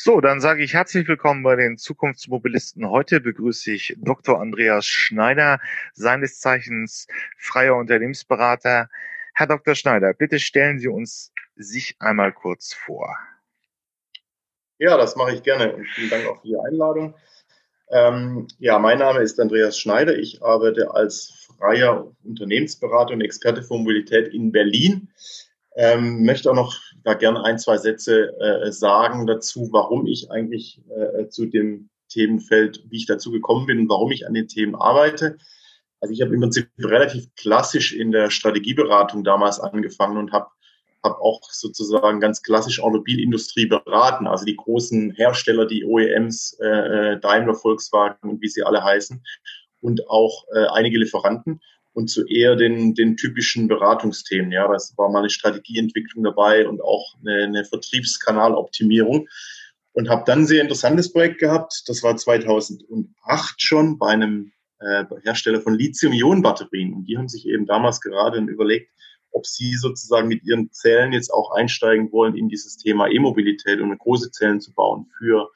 So, dann sage ich herzlich willkommen bei den Zukunftsmobilisten. Heute begrüße ich Dr. Andreas Schneider, seines Zeichens freier Unternehmensberater. Herr Dr. Schneider, bitte stellen Sie uns sich einmal kurz vor. Ja, das mache ich gerne und vielen Dank auch für die Einladung. Ähm, ja, mein Name ist Andreas Schneider. Ich arbeite als freier Unternehmensberater und Experte für Mobilität in Berlin. Ähm, möchte auch noch da gerne ein, zwei Sätze äh, sagen dazu, warum ich eigentlich äh, zu dem Themenfeld, wie ich dazu gekommen bin und warum ich an den Themen arbeite. Also ich habe im Prinzip relativ klassisch in der Strategieberatung damals angefangen und habe hab auch sozusagen ganz klassisch Automobilindustrie beraten, also die großen Hersteller, die OEMs, äh, Daimler, Volkswagen und wie sie alle heißen und auch äh, einige Lieferanten und zu eher den, den typischen Beratungsthemen. Ja, das war mal eine Strategieentwicklung dabei und auch eine, eine Vertriebskanaloptimierung. Und habe dann ein sehr interessantes Projekt gehabt. Das war 2008 schon bei einem äh, Hersteller von Lithium-Ionen-Batterien. Und die haben sich eben damals gerade überlegt, ob sie sozusagen mit ihren Zellen jetzt auch einsteigen wollen in dieses Thema E-Mobilität und große Zellen zu bauen für,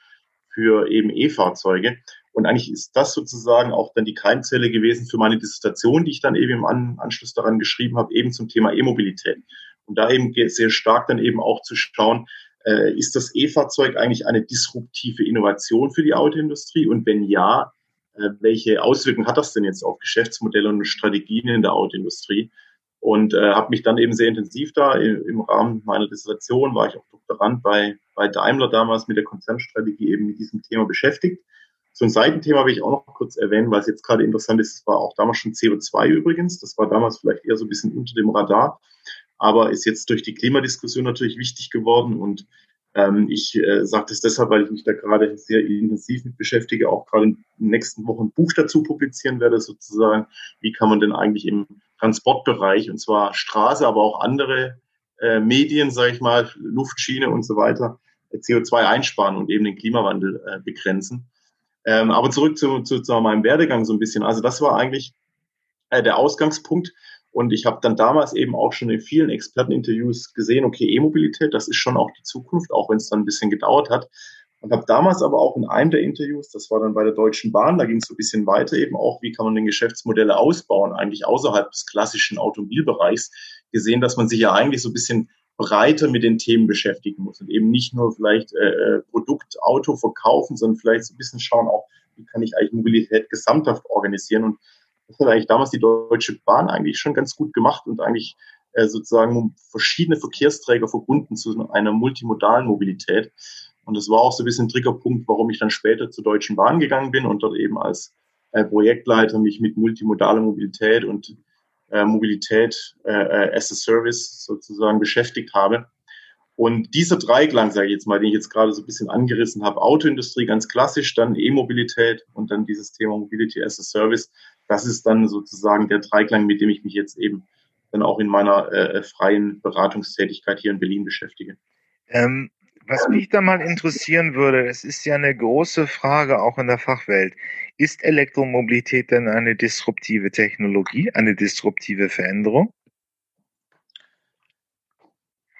für eben E-Fahrzeuge. Und eigentlich ist das sozusagen auch dann die Keimzelle gewesen für meine Dissertation, die ich dann eben im Anschluss daran geschrieben habe, eben zum Thema E-Mobilität. Und da eben sehr stark dann eben auch zu schauen, äh, ist das E-Fahrzeug eigentlich eine disruptive Innovation für die Autoindustrie? Und wenn ja, äh, welche Auswirkungen hat das denn jetzt auf Geschäftsmodelle und Strategien in der Autoindustrie? Und äh, habe mich dann eben sehr intensiv da im, im Rahmen meiner Dissertation, war ich auch Doktorand bei, bei Daimler damals mit der Konzernstrategie eben mit diesem Thema beschäftigt so ein Seitenthema will ich auch noch kurz erwähnen, weil es jetzt gerade interessant ist. Das war auch damals schon CO2 übrigens. Das war damals vielleicht eher so ein bisschen unter dem Radar, aber ist jetzt durch die Klimadiskussion natürlich wichtig geworden. Und ähm, ich äh, sage das deshalb, weil ich mich da gerade sehr intensiv mit beschäftige, auch gerade in den nächsten Wochen ein Buch dazu publizieren werde, sozusagen. Wie kann man denn eigentlich im Transportbereich, und zwar Straße, aber auch andere äh, Medien, sage ich mal, Luftschiene und so weiter, CO2 einsparen und eben den Klimawandel äh, begrenzen. Ähm, aber zurück zu, zu, zu meinem Werdegang so ein bisschen. Also das war eigentlich äh, der Ausgangspunkt. Und ich habe dann damals eben auch schon in vielen Experteninterviews gesehen, okay, E-Mobilität, das ist schon auch die Zukunft, auch wenn es dann ein bisschen gedauert hat. Und habe damals aber auch in einem der Interviews, das war dann bei der Deutschen Bahn, da ging es so ein bisschen weiter eben auch, wie kann man denn Geschäftsmodelle ausbauen, eigentlich außerhalb des klassischen Automobilbereichs, gesehen, dass man sich ja eigentlich so ein bisschen breiter mit den Themen beschäftigen muss und eben nicht nur vielleicht äh, äh, Produkt, Auto verkaufen, sondern vielleicht so ein bisschen schauen auch, wie kann ich eigentlich Mobilität gesamthaft organisieren. Und das hat eigentlich damals die Deutsche Bahn eigentlich schon ganz gut gemacht und eigentlich äh, sozusagen verschiedene Verkehrsträger verbunden zu einer multimodalen Mobilität. Und das war auch so ein bisschen ein Triggerpunkt, warum ich dann später zur Deutschen Bahn gegangen bin und dort eben als äh, Projektleiter mich mit multimodaler Mobilität und äh, Mobilität äh, äh, as a Service sozusagen beschäftigt habe. Und dieser Dreiklang, sage ich jetzt mal, den ich jetzt gerade so ein bisschen angerissen habe, Autoindustrie ganz klassisch, dann E-Mobilität und dann dieses Thema Mobility as a Service, das ist dann sozusagen der Dreiklang, mit dem ich mich jetzt eben dann auch in meiner äh, freien Beratungstätigkeit hier in Berlin beschäftige. Ähm, was mich da mal interessieren würde, das ist ja eine große Frage auch in der Fachwelt. Ist Elektromobilität denn eine disruptive Technologie, eine disruptive Veränderung?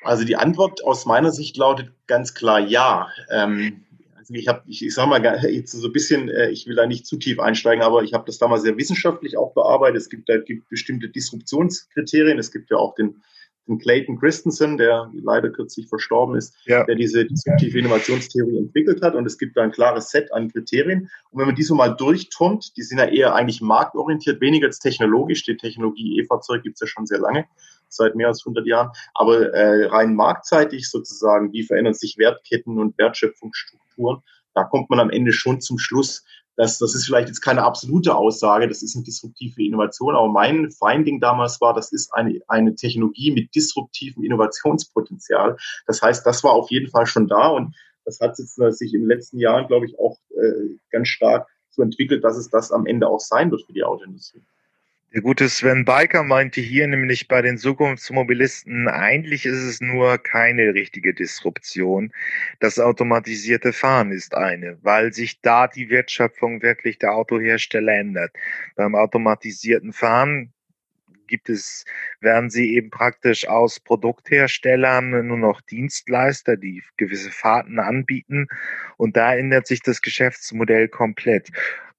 Also die Antwort aus meiner Sicht lautet ganz klar ja. Ähm, also ich habe, ich, ich sage mal jetzt so ein bisschen, äh, ich will da nicht zu tief einsteigen, aber ich habe das damals sehr wissenschaftlich auch bearbeitet. Es gibt da gibt bestimmte Disruptionskriterien. Es gibt ja auch den von Clayton Christensen, der leider kürzlich verstorben ist, ja. der diese disruptive Innovationstheorie entwickelt hat. Und es gibt da ein klares Set an Kriterien. Und wenn man die so mal durchturnt, die sind ja eher eigentlich marktorientiert, weniger als technologisch. Die Technologie E-Fahrzeug gibt es ja schon sehr lange, seit mehr als 100 Jahren. Aber äh, rein marktseitig sozusagen, wie verändern sich Wertketten und Wertschöpfungsstrukturen, da kommt man am Ende schon zum Schluss, das, das ist vielleicht jetzt keine absolute Aussage, das ist eine disruptive Innovation, aber mein Finding damals war, das ist eine, eine Technologie mit disruptivem Innovationspotenzial. Das heißt, das war auf jeden Fall schon da und das hat äh, sich in den letzten Jahren, glaube ich, auch äh, ganz stark so entwickelt, dass es das am Ende auch sein wird für die Autoindustrie. Der gute Sven Biker meinte hier nämlich bei den Zukunftsmobilisten, eigentlich ist es nur keine richtige Disruption. Das automatisierte Fahren ist eine, weil sich da die Wertschöpfung wirklich der Autohersteller ändert. Beim automatisierten Fahren gibt es, werden sie eben praktisch aus Produktherstellern nur noch Dienstleister, die gewisse Fahrten anbieten. Und da ändert sich das Geschäftsmodell komplett.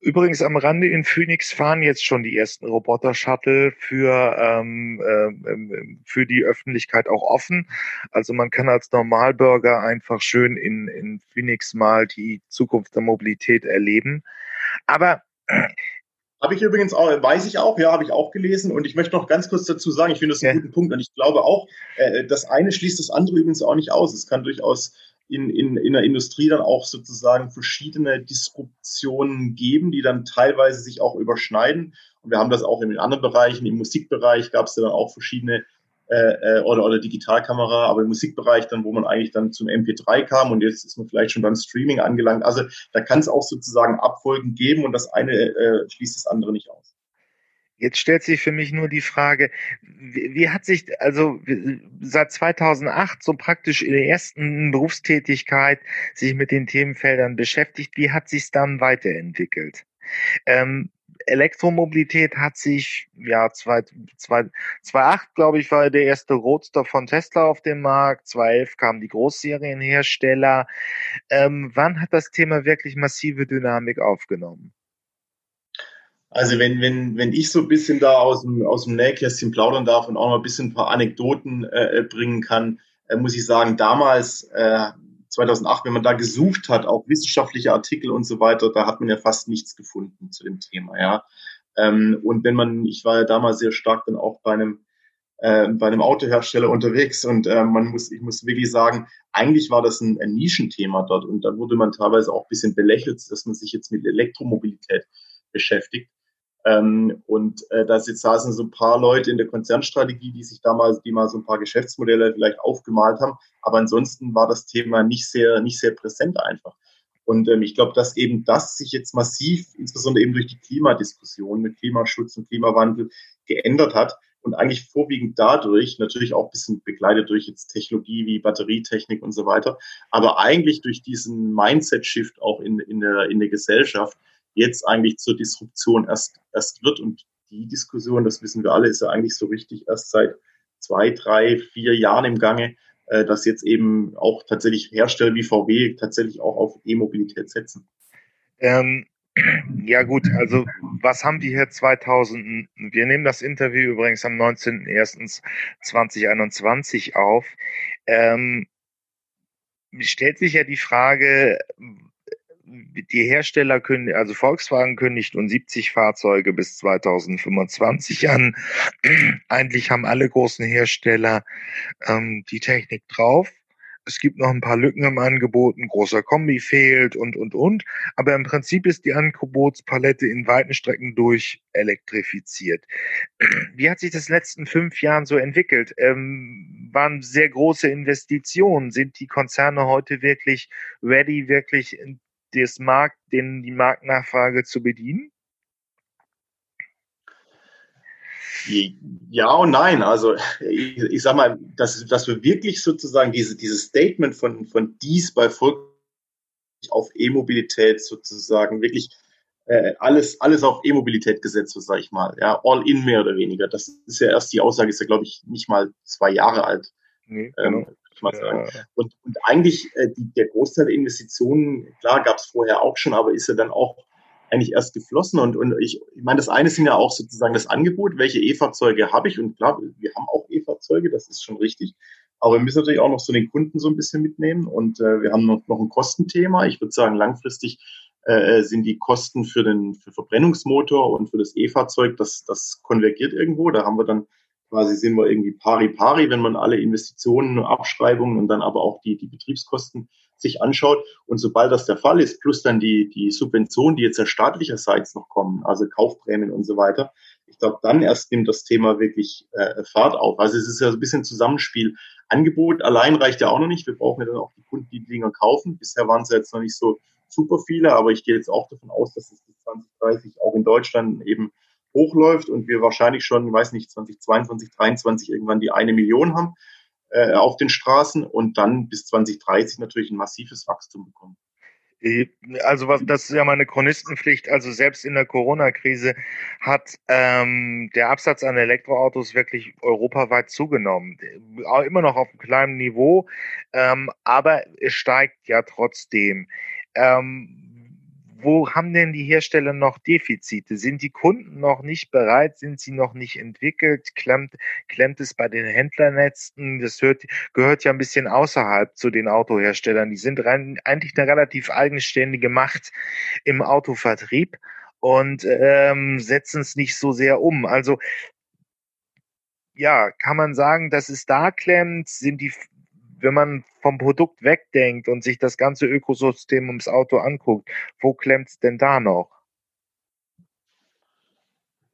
Übrigens am Rande in Phoenix fahren jetzt schon die ersten Roboter-Shuttle für, ähm, äh, für die Öffentlichkeit auch offen. Also man kann als Normalbürger einfach schön in, in Phoenix mal die Zukunft der Mobilität erleben. Aber habe ich übrigens auch, weiß ich auch, ja, habe ich auch gelesen. Und ich möchte noch ganz kurz dazu sagen, ich finde das einen ja. guten Punkt. Und ich glaube auch, äh, das eine schließt das andere übrigens auch nicht aus. Es kann durchaus in, in, in der Industrie dann auch sozusagen verschiedene Disruptionen geben, die dann teilweise sich auch überschneiden. Und wir haben das auch in anderen Bereichen. Im Musikbereich gab es dann auch verschiedene äh, äh, oder, oder Digitalkamera, aber im Musikbereich dann, wo man eigentlich dann zum MP3 kam und jetzt ist man vielleicht schon beim Streaming angelangt. Also da kann es auch sozusagen Abfolgen geben und das eine äh, schließt das andere nicht aus. Jetzt stellt sich für mich nur die Frage, wie, wie, hat sich also seit 2008 so praktisch in der ersten Berufstätigkeit sich mit den Themenfeldern beschäftigt, wie hat sich dann weiterentwickelt? Ähm, Elektromobilität hat sich, ja, 2008, glaube ich, war der erste Roadster von Tesla auf dem Markt, 2011 kamen die Großserienhersteller. Ähm, wann hat das Thema wirklich massive Dynamik aufgenommen? Also wenn, wenn, wenn ich so ein bisschen da aus dem, aus dem Nähkästchen plaudern darf und auch noch ein bisschen ein paar Anekdoten äh, äh bringen kann, äh, muss ich sagen, damals, äh, 2008, wenn man da gesucht hat, auch wissenschaftliche Artikel und so weiter, da hat man ja fast nichts gefunden zu dem Thema, ja. Ähm, und wenn man, ich war ja damals sehr stark dann auch bei einem, äh, bei einem Autohersteller unterwegs und äh, man muss, ich muss wirklich sagen, eigentlich war das ein, ein Nischenthema dort und da wurde man teilweise auch ein bisschen belächelt, dass man sich jetzt mit Elektromobilität beschäftigt. Ähm, und äh, da saßen so ein paar Leute in der Konzernstrategie, die sich damals, die mal so ein paar Geschäftsmodelle vielleicht aufgemalt haben. Aber ansonsten war das Thema nicht sehr, nicht sehr präsent einfach. Und ähm, ich glaube, dass eben das sich jetzt massiv, insbesondere eben durch die Klimadiskussion mit Klimaschutz und Klimawandel geändert hat und eigentlich vorwiegend dadurch, natürlich auch ein bisschen begleitet durch jetzt Technologie wie Batterietechnik und so weiter, aber eigentlich durch diesen Mindset-Shift auch in, in, der, in der Gesellschaft, jetzt eigentlich zur Disruption erst, erst wird. Und die Diskussion, das wissen wir alle, ist ja eigentlich so richtig erst seit zwei, drei, vier Jahren im Gange, äh, dass jetzt eben auch tatsächlich Hersteller wie VW tatsächlich auch auf E-Mobilität setzen. Ähm, ja gut, also was haben die hier 2000? Wir nehmen das Interview übrigens am 19.01.2021 auf. Ähm, stellt sich ja die Frage, die Hersteller können, also Volkswagen kündigt nun 70 Fahrzeuge bis 2025 an. Eigentlich haben alle großen Hersteller ähm, die Technik drauf. Es gibt noch ein paar Lücken im Angebot, ein großer Kombi fehlt und, und, und. Aber im Prinzip ist die Angebotspalette in weiten Strecken durch elektrifiziert. Wie hat sich das in den letzten fünf Jahren so entwickelt? Ähm, waren sehr große Investitionen. Sind die Konzerne heute wirklich ready, wirklich des Markt, den, die Marktnachfrage zu bedienen? Ja und nein. Also ich, ich sag mal, dass, dass wir wirklich sozusagen diese, dieses Statement von, von dies bei Volk auf E-Mobilität sozusagen wirklich äh, alles, alles auf E-Mobilität gesetzt wird, sag ich mal. Ja, all in mehr oder weniger. Das ist ja erst die Aussage, ist ja, glaube ich, nicht mal zwei Jahre alt. Nee, ähm, mal sagen. Ja. Und, und eigentlich äh, die, der Großteil der Investitionen, klar, gab es vorher auch schon, aber ist ja dann auch eigentlich erst geflossen. Und, und ich, ich meine, das eine sind ja auch sozusagen das Angebot, welche E-Fahrzeuge habe ich. Und klar, wir haben auch E-Fahrzeuge, das ist schon richtig. Aber wir müssen natürlich auch noch so den Kunden so ein bisschen mitnehmen. Und äh, wir haben noch, noch ein Kostenthema. Ich würde sagen, langfristig äh, sind die Kosten für den für Verbrennungsmotor und für das E-Fahrzeug, das, das konvergiert irgendwo. Da haben wir dann quasi sind wir irgendwie pari pari, wenn man alle Investitionen, Abschreibungen und dann aber auch die, die Betriebskosten sich anschaut. Und sobald das der Fall ist, plus dann die, die Subventionen, die jetzt ja staatlicherseits noch kommen, also Kaufprämien und so weiter, ich glaube, dann erst nimmt das Thema wirklich äh, Fahrt auf. Also es ist ja so ein bisschen Zusammenspiel. Angebot allein reicht ja auch noch nicht. Wir brauchen ja dann auch die Kunden, die die Dinger kaufen. Bisher waren es ja jetzt noch nicht so super viele, aber ich gehe jetzt auch davon aus, dass es bis 2030 auch in Deutschland eben hochläuft und wir wahrscheinlich schon, weiß nicht, 2022, 2023 irgendwann die eine Million haben äh, auf den Straßen und dann bis 2030 natürlich ein massives Wachstum bekommen. Also was, das ist ja meine Chronistenpflicht. Also selbst in der Corona-Krise hat ähm, der Absatz an Elektroautos wirklich europaweit zugenommen. Immer noch auf einem kleinen Niveau, ähm, aber es steigt ja trotzdem. Ähm, wo haben denn die Hersteller noch Defizite? Sind die Kunden noch nicht bereit? Sind sie noch nicht entwickelt? Klemmt, klemmt es bei den Händlernetzen? Das hört, gehört ja ein bisschen außerhalb zu den Autoherstellern. Die sind rein, eigentlich eine relativ eigenständige Macht im Autovertrieb und ähm, setzen es nicht so sehr um. Also ja, kann man sagen, dass es da klemmt? Sind die wenn man vom Produkt wegdenkt und sich das ganze Ökosystem ums Auto anguckt, wo klemmt es denn da noch?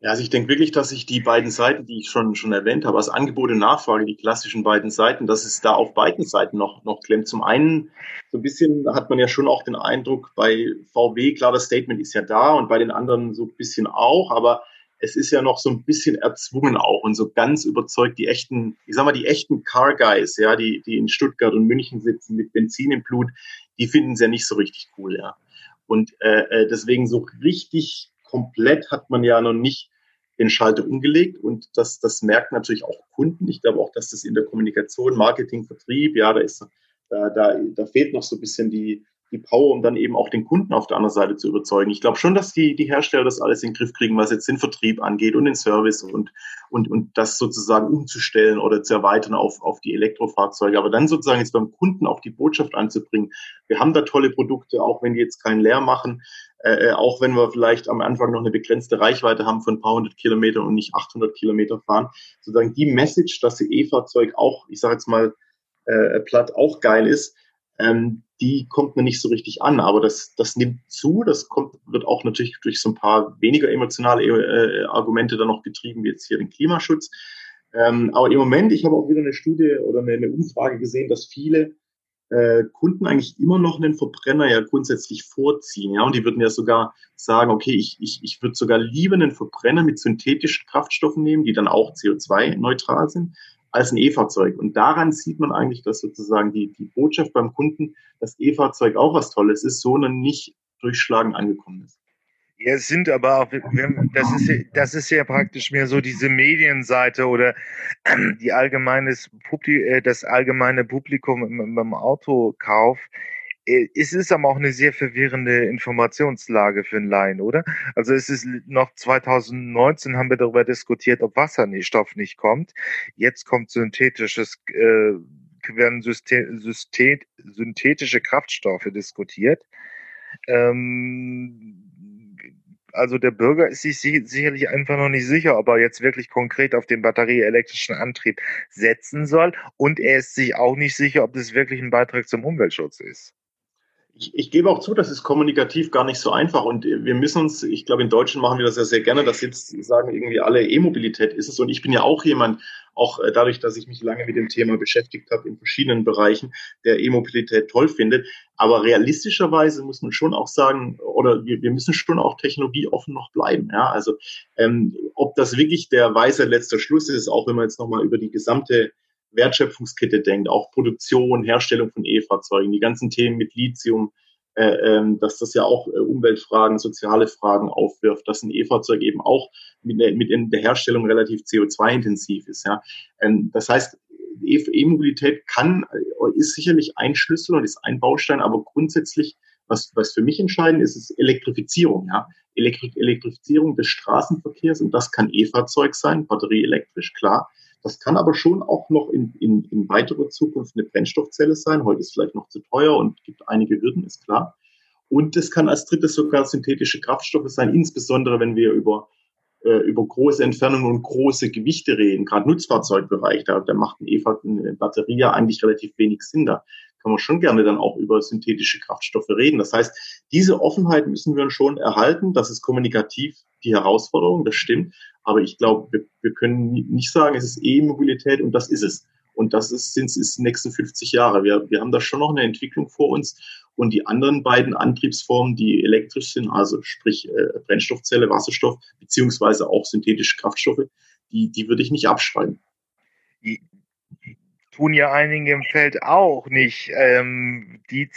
Ja, also ich denke wirklich, dass sich die beiden Seiten, die ich schon, schon erwähnt habe, als Angebot und Nachfrage, die klassischen beiden Seiten, dass es da auf beiden Seiten noch, noch klemmt. Zum einen, so ein bisschen hat man ja schon auch den Eindruck, bei VW, klar, das Statement ist ja da und bei den anderen so ein bisschen auch, aber es ist ja noch so ein bisschen erzwungen auch und so ganz überzeugt die echten, ich sag mal, die echten Car Guys, ja, die, die in Stuttgart und München sitzen mit Benzin im Blut, die finden es ja nicht so richtig cool, ja. Und äh, äh, deswegen so richtig komplett hat man ja noch nicht den Schalter umgelegt und das, das merkt natürlich auch Kunden. Ich glaube auch, dass das in der Kommunikation, Marketing, Vertrieb, ja, da ist, da, da, da fehlt noch so ein bisschen die, die Power, um dann eben auch den Kunden auf der anderen Seite zu überzeugen. Ich glaube schon, dass die, die Hersteller das alles in den Griff kriegen, was jetzt den Vertrieb angeht und den Service und, und, und das sozusagen umzustellen oder zu erweitern auf, auf die Elektrofahrzeuge. Aber dann sozusagen jetzt beim Kunden auch die Botschaft anzubringen. Wir haben da tolle Produkte, auch wenn die jetzt keinen leer machen, äh, äh auch wenn wir vielleicht am Anfang noch eine begrenzte Reichweite haben von ein paar hundert Kilometern und nicht 800 Kilometer fahren. Sozusagen die Message, dass ihr E-Fahrzeug auch, ich sage jetzt mal, äh, platt auch geil ist, ähm, die kommt mir nicht so richtig an. Aber das, das nimmt zu. Das kommt, wird auch natürlich durch so ein paar weniger emotionale äh, Argumente dann noch getrieben, wie jetzt hier den Klimaschutz. Ähm, aber im Moment, ich habe auch wieder eine Studie oder eine, eine Umfrage gesehen, dass viele äh, Kunden eigentlich immer noch einen Verbrenner ja grundsätzlich vorziehen. Ja, und die würden ja sogar sagen, okay, ich, ich, ich würde sogar lieber einen Verbrenner mit synthetischen Kraftstoffen nehmen, die dann auch CO2-neutral sind, als ein E-Fahrzeug. Und daran sieht man eigentlich, dass sozusagen die, die Botschaft beim Kunden, dass E-Fahrzeug auch was Tolles ist, so noch nicht durchschlagen angekommen ist. Ja, es sind aber auch, das ist, das ist ja praktisch mehr so diese Medienseite oder die allgemeines Publi äh, das allgemeine Publikum im, im Autokauf es ist aber auch eine sehr verwirrende Informationslage für einen Laien, oder? Also es ist noch 2019 haben wir darüber diskutiert, ob Wasserstoff nicht kommt. Jetzt kommt synthetisches, äh, werden System, System, synthetische Kraftstoffe diskutiert. Ähm, also der Bürger ist sich sicherlich einfach noch nicht sicher, ob er jetzt wirklich konkret auf den batterieelektrischen Antrieb setzen soll. Und er ist sich auch nicht sicher, ob das wirklich ein Beitrag zum Umweltschutz ist ich, ich gebe auch zu, das ist kommunikativ gar nicht so einfach und wir müssen uns, ich glaube, in Deutschland machen wir das ja sehr gerne, dass jetzt sagen irgendwie alle E-Mobilität ist es und ich bin ja auch jemand, auch äh, dadurch, dass ich mich lange mit dem Thema beschäftigt habe in verschiedenen Bereichen, der E-Mobilität toll findet. Aber realistischerweise muss man schon auch sagen, oder wir, wir müssen schon auch technologieoffen noch bleiben. Ja, also ähm, ob das wirklich der weise letzter Schluss ist, auch wenn man jetzt nochmal über die gesamte Wertschöpfungskette denkt, auch Produktion, Herstellung von E-Fahrzeugen, die ganzen Themen mit Lithium, äh, ähm, dass das ja auch äh, Umweltfragen, soziale Fragen aufwirft, dass ein E-Fahrzeug eben auch mit, der, mit der Herstellung relativ CO2-intensiv ist. Ja. Ähm, das heißt, E-Mobilität kann, äh, ist sicherlich ein Schlüssel und ist ein Baustein, aber grundsätzlich, was, was für mich entscheidend ist, ist Elektrifizierung. Ja. Elektri Elektrifizierung des Straßenverkehrs und das kann E-Fahrzeug sein, batterieelektrisch, klar. Das kann aber schon auch noch in, in, in weiterer Zukunft eine Brennstoffzelle sein. Heute ist vielleicht noch zu teuer und gibt einige Hürden, ist klar. Und es kann als drittes sogar synthetische Kraftstoffe sein, insbesondere wenn wir über, äh, über große Entfernungen und große Gewichte reden, gerade Nutzfahrzeugbereich, da, da macht eine, EVA, eine Batterie ja eigentlich relativ wenig Sinn. Da kann man schon gerne dann auch über synthetische Kraftstoffe reden. Das heißt, diese Offenheit müssen wir schon erhalten. Das ist kommunikativ die Herausforderung, das stimmt. Aber ich glaube, wir, wir können nicht sagen, es ist E-Mobilität und das ist es. Und das ist, sind es nächsten 50 Jahre. Wir, wir haben da schon noch eine Entwicklung vor uns. Und die anderen beiden Antriebsformen, die elektrisch sind, also sprich äh, Brennstoffzelle, Wasserstoff, beziehungsweise auch synthetische Kraftstoffe, die, die würde ich nicht abschreiben. Tun ja einige im Feld auch nicht. Ähm, die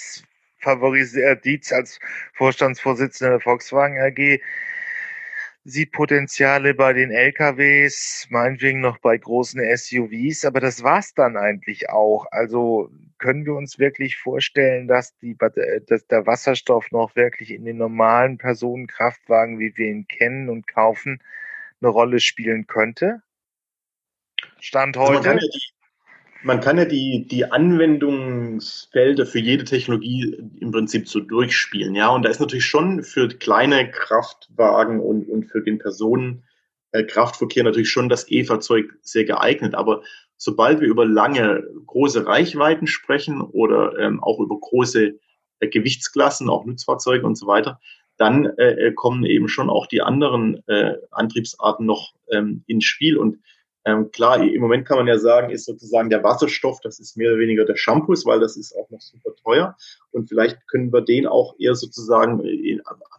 favorisiert Dietz als Vorstandsvorsitzender der Volkswagen AG sieht Potenziale bei den LKWs, meinetwegen noch bei großen SUVs, aber das war's dann eigentlich auch. Also können wir uns wirklich vorstellen, dass, die, dass der Wasserstoff noch wirklich in den normalen Personenkraftwagen, wie wir ihn kennen und kaufen, eine Rolle spielen könnte? Stand heute? Also man, kann ja die, man kann ja die, die Anwendungsfelder für jede Technologie im Prinzip so durchspielen, ja. Und da ist natürlich schon für kleine Kraftwagen und, und für den Personenkraftverkehr natürlich schon das E-Fahrzeug sehr geeignet. Aber sobald wir über lange, große Reichweiten sprechen oder ähm, auch über große äh, Gewichtsklassen, auch Nutzfahrzeuge und so weiter, dann äh, äh, kommen eben schon auch die anderen äh, Antriebsarten noch ähm, ins Spiel. Und ähm, klar, im Moment kann man ja sagen, ist sozusagen der Wasserstoff, das ist mehr oder weniger der Shampoos, weil das ist auch noch super teuer. Und vielleicht können wir den auch eher sozusagen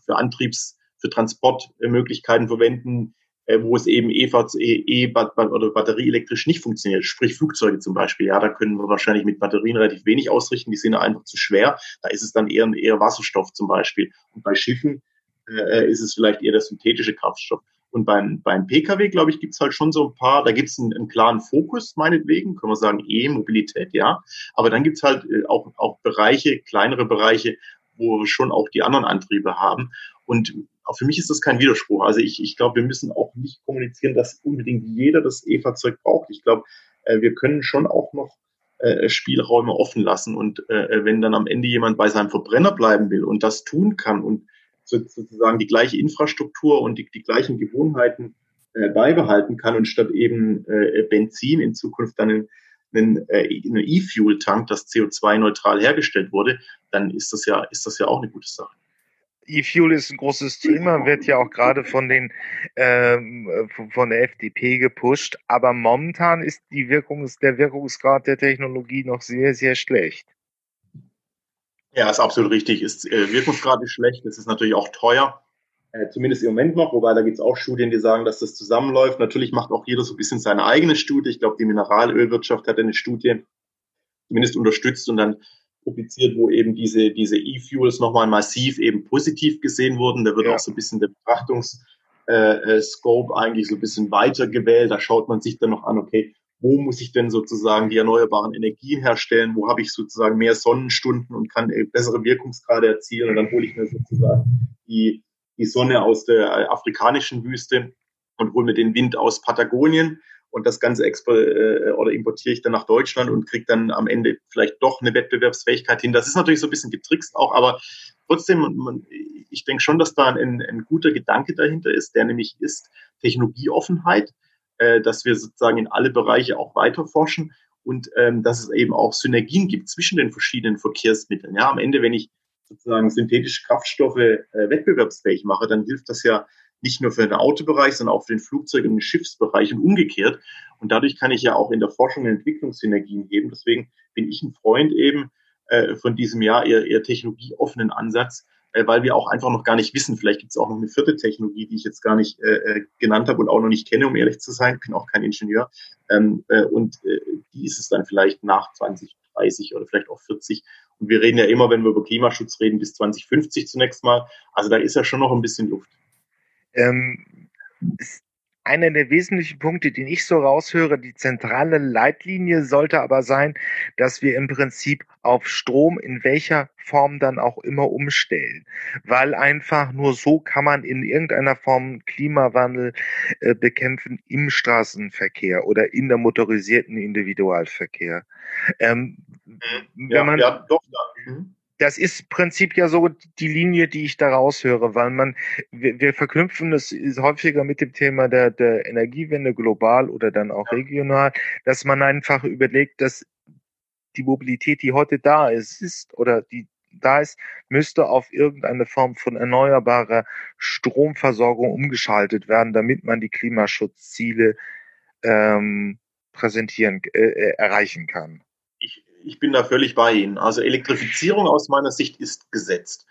für Antriebs, für Transportmöglichkeiten verwenden, äh, wo es eben E, e oder batterieelektrisch nicht funktioniert, sprich Flugzeuge zum Beispiel. Ja, da können wir wahrscheinlich mit Batterien relativ wenig ausrichten, die sind einfach zu schwer. Da ist es dann eher, eher Wasserstoff zum Beispiel. Und bei Schiffen äh, ist es vielleicht eher der synthetische Kraftstoff. Und beim, beim Pkw, glaube ich, gibt's halt schon so ein paar, da gibt's einen, einen klaren Fokus, meinetwegen, können wir sagen, E-Mobilität, ja. Aber dann gibt's halt äh, auch, auch Bereiche, kleinere Bereiche, wo wir schon auch die anderen Antriebe haben. Und auch für mich ist das kein Widerspruch. Also ich, ich glaube, wir müssen auch nicht kommunizieren, dass unbedingt jeder das E-Fahrzeug braucht. Ich glaube, äh, wir können schon auch noch äh, Spielräume offen lassen. Und wenn dann am Ende jemand bei seinem Verbrenner bleiben will und das tun kann und sozusagen die gleiche Infrastruktur und die, die gleichen Gewohnheiten äh, beibehalten kann und statt eben äh, Benzin in Zukunft dann in, einen äh, E-Fuel-Tank, das CO2-neutral hergestellt wurde, dann ist das ja, ist das ja auch eine gute Sache. E-Fuel ist ein großes Thema, wird ja auch gerade von den ähm, von der FDP gepusht, aber momentan ist die Wirkungs, der Wirkungsgrad der Technologie noch sehr, sehr schlecht. Ja, ist absolut richtig. Ist, äh, Wirkungsgrad ist schlecht, es ist natürlich auch teuer. Äh, zumindest im Moment noch, wobei da gibt es auch Studien, die sagen, dass das zusammenläuft. Natürlich macht auch jeder so ein bisschen seine eigene Studie. Ich glaube, die Mineralölwirtschaft hat eine Studie zumindest unterstützt und dann publiziert, wo eben diese diese E-Fuels nochmal massiv eben positiv gesehen wurden. Da wird ja. auch so ein bisschen der Betrachtungsscope äh, äh eigentlich so ein bisschen weiter gewählt. Da schaut man sich dann noch an, okay, wo muss ich denn sozusagen die erneuerbaren Energien herstellen, wo habe ich sozusagen mehr Sonnenstunden und kann äh, bessere Wirkungsgrade erzielen? Und dann hole ich mir sozusagen die, die Sonne aus der äh, afrikanischen Wüste und hole mir den Wind aus Patagonien. Und das Ganze expo äh, oder importiere ich dann nach Deutschland und kriege dann am Ende vielleicht doch eine Wettbewerbsfähigkeit hin. Das ist natürlich so ein bisschen getrickst auch, aber trotzdem, ich denke schon, dass da ein, ein guter Gedanke dahinter ist, der nämlich ist Technologieoffenheit äh, dass wir sozusagen in alle Bereiche auch weiter forschen und ähm, dass es eben auch Synergien gibt zwischen den verschiedenen Verkehrsmitteln. Ja, am Ende, wenn ich sozusagen synthetische Kraftstoffe äh, wettbewerbsfähig mache, dann hilft das ja nicht nur für den Autobereich, sondern auch für den Flugzeug- und den Schiffsbereich und umgekehrt. Und dadurch kann ich ja auch in der Forschung und Entwicklung Synergien geben. Deswegen bin ich ein Freund eben äh, von diesem Jahr eher, eher technologieoffenen Ansatz, äh, weil wir auch einfach noch gar nicht wissen. Vielleicht gibt es auch noch eine vierte Technologie, die ich jetzt gar nicht äh, äh, genannt habe und auch noch nicht kenne, um ehrlich zu sein. Ich bin auch kein Ingenieur. Ähm, äh, und äh, die ist es dann vielleicht nach 2030 oder vielleicht auch 40. Und wir reden ja immer, wenn wir über Klimaschutz reden, bis 2050 zunächst mal. Also da ist ja schon noch ein bisschen Luft. Ähm, einer der wesentlichen Punkte, den ich so raushöre, die zentrale Leitlinie sollte aber sein, dass wir im Prinzip auf Strom in welcher Form dann auch immer umstellen. Weil einfach nur so kann man in irgendeiner Form Klimawandel äh, bekämpfen im Straßenverkehr oder in der motorisierten Individualverkehr. Ähm, mhm. ja, wenn man, ja, doch, ja. Mhm das ist Prinzip ja so die Linie, die ich da raushöre, weil man, wir, wir verknüpfen das häufiger mit dem Thema der, der Energiewende global oder dann auch ja. regional, dass man einfach überlegt, dass die Mobilität, die heute da ist, ist oder die da ist, müsste auf irgendeine Form von erneuerbarer Stromversorgung umgeschaltet werden, damit man die Klimaschutzziele ähm, präsentieren, äh, äh erreichen kann ich bin da völlig bei Ihnen. Also Elektrifizierung aus meiner Sicht ist gesetzt.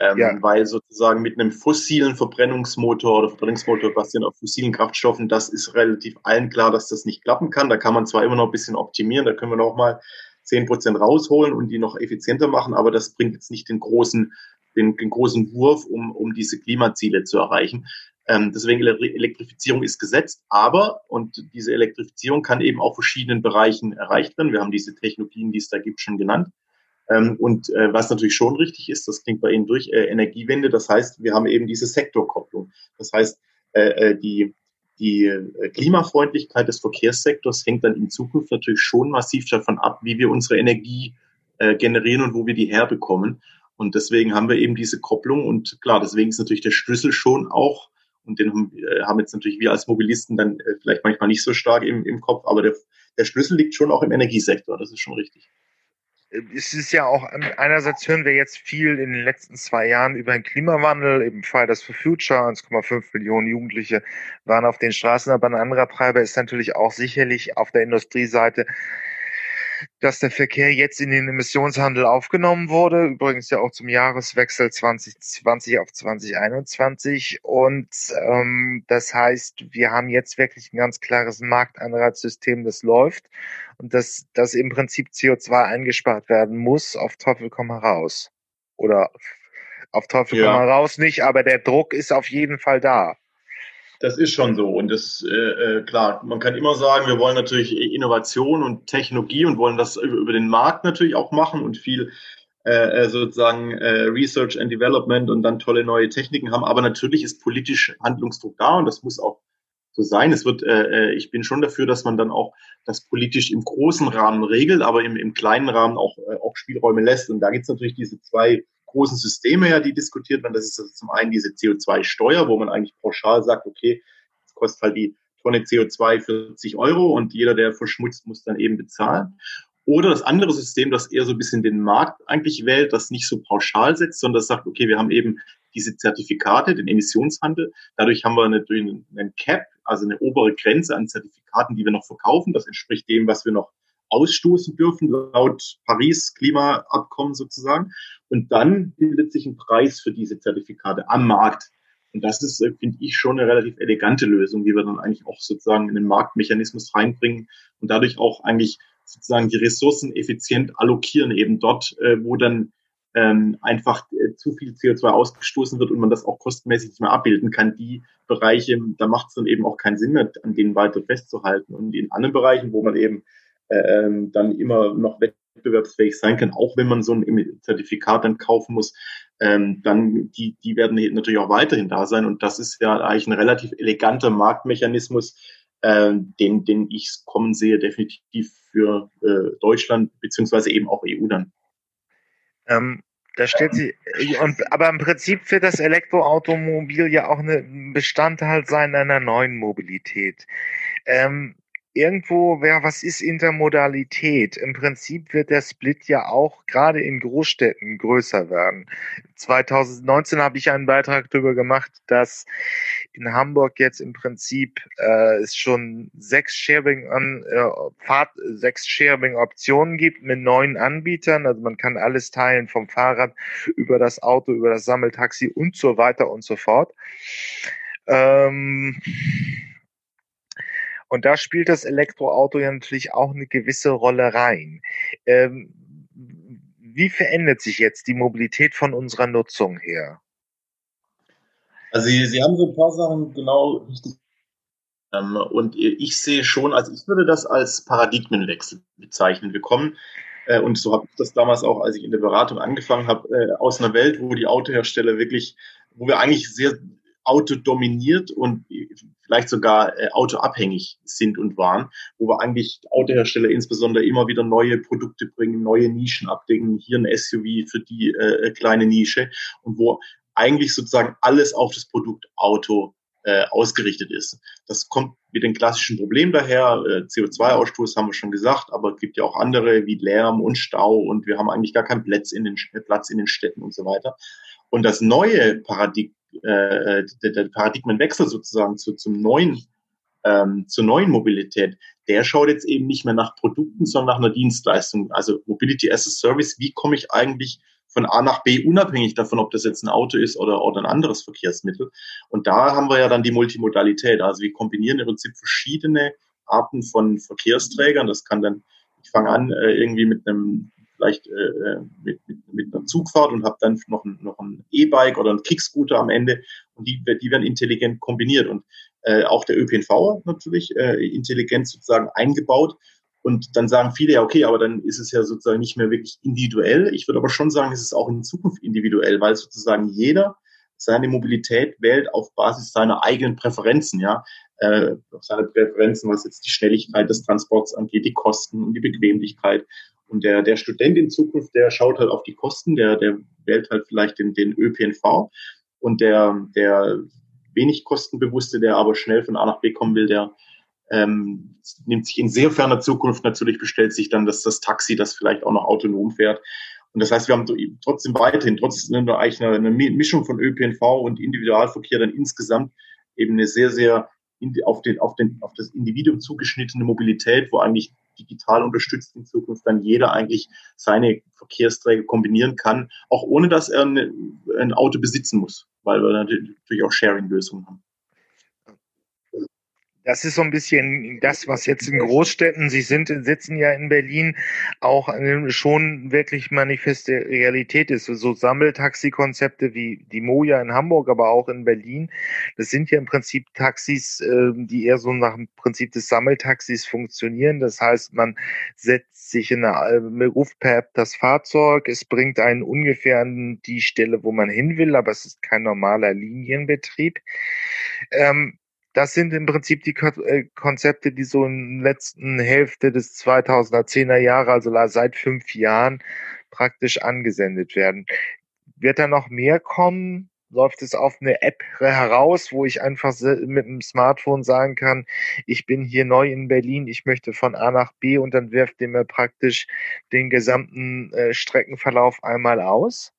Ähm, ja. Weil sozusagen mit einem fossilen Verbrennungsmotor oder Verbrennungsmotor basiert auf fossilen Kraftstoffen, das ist relativ allen klar, dass das nicht klappen kann. Da kann man zwar immer noch ein bisschen optimieren, da können wir noch mal zehn Prozent rausholen und die noch effizienter machen, aber das bringt jetzt nicht den großen, den, den großen Wurf, um, um diese Klimaziele zu erreichen. Ähm, deswegen Elektrifizierung ist gesetzt, aber und diese Elektrifizierung kann eben auch verschiedenen Bereichen erreicht werden. Wir haben diese Technologien, die es da gibt, schon genannt. Ähm, und äh, was natürlich schon richtig ist, das klingt bei Ihnen durch, äh, Energiewende. Das heißt, wir haben eben diese Sektorkopplung. Das heißt, äh, äh die, die äh, Klimafreundlichkeit des Verkehrssektors hängt dann in Zukunft natürlich schon massiv davon ab, wie wir unsere Energie äh, generieren und wo wir die herbekommen. Und deswegen haben wir eben diese Kopplung. Und klar, deswegen ist natürlich der Schlüssel schon auch und den haben, äh, haben jetzt natürlich wir als Mobilisten dann äh, vielleicht manchmal nicht so stark im, im Kopf, aber der, der Schlüssel liegt schon auch im Energiesektor, das ist schon richtig. Es ist ja auch, einerseits hören wir jetzt viel in den letzten zwei Jahren über den Klimawandel, eben Fridays for Future, 1,5 Millionen Jugendliche waren auf den Straßen, aber ein anderer Treiber ist natürlich auch sicherlich auf der Industrieseite dass der Verkehr jetzt in den Emissionshandel aufgenommen wurde, übrigens ja auch zum Jahreswechsel 2020 auf 2021. Und ähm, das heißt, wir haben jetzt wirklich ein ganz klares Marktanreizsystem, das läuft und dass das im Prinzip CO2 eingespart werden muss, auf Teufel komm heraus. Oder auf Teufel ja. komm heraus nicht, aber der Druck ist auf jeden Fall da. Das ist schon so. Und das, äh, äh, klar, man kann immer sagen, wir wollen natürlich Innovation und Technologie und wollen das über den Markt natürlich auch machen und viel äh, äh, sozusagen äh, Research and Development und dann tolle neue Techniken haben. Aber natürlich ist politisch Handlungsdruck da und das muss auch so sein. Es wird, äh, äh, ich bin schon dafür, dass man dann auch das politisch im großen Rahmen regelt, aber im, im kleinen Rahmen auch, äh, auch Spielräume lässt. Und da gibt es natürlich diese zwei großen Systeme ja, die diskutiert werden. Das ist also zum einen diese CO2-Steuer, wo man eigentlich pauschal sagt, okay, es kostet halt die Tonne CO2 40 Euro und jeder, der verschmutzt, muss dann eben bezahlen. Oder das andere System, das eher so ein bisschen den Markt eigentlich wählt, das nicht so pauschal setzt, sondern das sagt, okay, wir haben eben diese Zertifikate, den Emissionshandel. Dadurch haben wir natürlich einen Cap, also eine obere Grenze an Zertifikaten, die wir noch verkaufen. Das entspricht dem, was wir noch ausstoßen dürfen, laut Paris Klimaabkommen sozusagen. Und dann bildet sich ein Preis für diese Zertifikate am Markt. Und das ist, äh, finde ich, schon eine relativ elegante Lösung, die wir dann eigentlich auch sozusagen in den Marktmechanismus reinbringen und dadurch auch eigentlich sozusagen die Ressourcen effizient allokieren, eben dort, äh, wo dann ähm, einfach äh, zu viel CO2 ausgestoßen wird und man das auch kostenmäßig nicht mehr abbilden kann. Die Bereiche, da macht es dann eben auch keinen Sinn mehr, an denen weiter festzuhalten. Und in anderen Bereichen, wo man eben ähm, dann immer noch wettbewerbsfähig sein kann, auch wenn man so ein Zertifikat dann kaufen muss, ähm, dann die, die werden natürlich auch weiterhin da sein. Und das ist ja eigentlich ein relativ eleganter Marktmechanismus, äh, den, den ich kommen sehe, definitiv für äh, Deutschland beziehungsweise eben auch EU dann. Ähm, da steht sie, und, aber im Prinzip wird das Elektroautomobil ja auch ein Bestandteil sein einer neuen Mobilität. Ähm, irgendwo, wer, was ist Intermodalität? Im Prinzip wird der Split ja auch gerade in Großstädten größer werden. 2019 habe ich einen Beitrag darüber gemacht, dass in Hamburg jetzt im Prinzip äh, es schon sechs Sharing an äh, Fahrt, sechs Sharing Optionen gibt mit neuen Anbietern. Also man kann alles teilen vom Fahrrad über das Auto, über das Sammeltaxi und so weiter und so fort. Ähm, und da spielt das Elektroauto ja natürlich auch eine gewisse Rolle rein. Ähm, wie verändert sich jetzt die Mobilität von unserer Nutzung her? Also Sie, Sie haben so ein paar Sachen genau richtig. Ähm, und ich sehe schon, also ich würde das als Paradigmenwechsel bezeichnen. Wir kommen, äh, und so habe ich das damals auch, als ich in der Beratung angefangen habe, äh, aus einer Welt, wo die Autohersteller wirklich, wo wir eigentlich sehr autodominiert und vielleicht sogar äh, autoabhängig sind und waren, wo wir eigentlich Autohersteller insbesondere immer wieder neue Produkte bringen, neue Nischen abdecken, hier ein SUV für die äh, kleine Nische und wo eigentlich sozusagen alles auf das Produkt Auto äh, ausgerichtet ist. Das kommt mit den klassischen Problemen daher. Äh, CO2-Ausstoß haben wir schon gesagt, aber es gibt ja auch andere wie Lärm und Stau und wir haben eigentlich gar keinen Platz in den, Platz in den Städten und so weiter. Und das neue Paradigma äh, der, der Paradigmenwechsel sozusagen zu, zum neuen, ähm, zur neuen Mobilität, der schaut jetzt eben nicht mehr nach Produkten, sondern nach einer Dienstleistung. Also Mobility as a Service, wie komme ich eigentlich von A nach B, unabhängig davon, ob das jetzt ein Auto ist oder, oder ein anderes Verkehrsmittel. Und da haben wir ja dann die Multimodalität. Also wir kombinieren im Prinzip verschiedene Arten von Verkehrsträgern. Das kann dann Ich fange an äh, irgendwie mit einem vielleicht äh, mit, mit, mit einer Zugfahrt und habe dann noch ein, noch ein E-Bike oder ein Kickscooter am Ende und die, die werden intelligent kombiniert und äh, auch der ÖPNV natürlich äh, intelligent sozusagen eingebaut. Und dann sagen viele, ja, okay, aber dann ist es ja sozusagen nicht mehr wirklich individuell. Ich würde aber schon sagen, es ist auch in Zukunft individuell, weil sozusagen jeder seine Mobilität wählt auf Basis seiner eigenen Präferenzen, ja, äh, seine Präferenzen, was jetzt die Schnelligkeit des Transports angeht, die Kosten und die Bequemlichkeit. Und der, der Student in Zukunft, der schaut halt auf die Kosten, der, der wählt halt vielleicht den, den ÖPNV und der, der wenig kostenbewusste, der aber schnell von A nach B kommen will, der ähm, nimmt sich in sehr ferner Zukunft natürlich, bestellt sich dann das, das Taxi, das vielleicht auch noch autonom fährt. Und das heißt, wir haben trotzdem weiterhin, trotz einer, eigentlich einer, einer Mischung von ÖPNV und Individualverkehr dann insgesamt eben eine sehr, sehr auf, den, auf, den, auf das Individuum zugeschnittene Mobilität, wo eigentlich digital unterstützt in Zukunft dann jeder eigentlich seine Verkehrsträger kombinieren kann, auch ohne dass er ein, ein Auto besitzen muss, weil wir natürlich auch Sharing-Lösungen haben. Das ist so ein bisschen das, was jetzt in Großstädten, Sie sind, sitzen ja in Berlin, auch schon wirklich manifeste Realität ist. So Sammeltaxi-Konzepte wie die Moja in Hamburg, aber auch in Berlin. Das sind ja im Prinzip Taxis, ähm, die eher so nach dem Prinzip des Sammeltaxis funktionieren. Das heißt, man setzt sich in eine, ruft per App das Fahrzeug, es bringt einen ungefähr an die Stelle, wo man hin will, aber es ist kein normaler Linienbetrieb. Ähm, das sind im Prinzip die äh, Konzepte, die so in der letzten Hälfte des 2010er Jahre, also seit fünf Jahren, praktisch angesendet werden. Wird da noch mehr kommen? Läuft es auf eine App heraus, wo ich einfach mit dem Smartphone sagen kann, ich bin hier neu in Berlin, ich möchte von A nach B und dann wirft ihr mir praktisch den gesamten äh, Streckenverlauf einmal aus?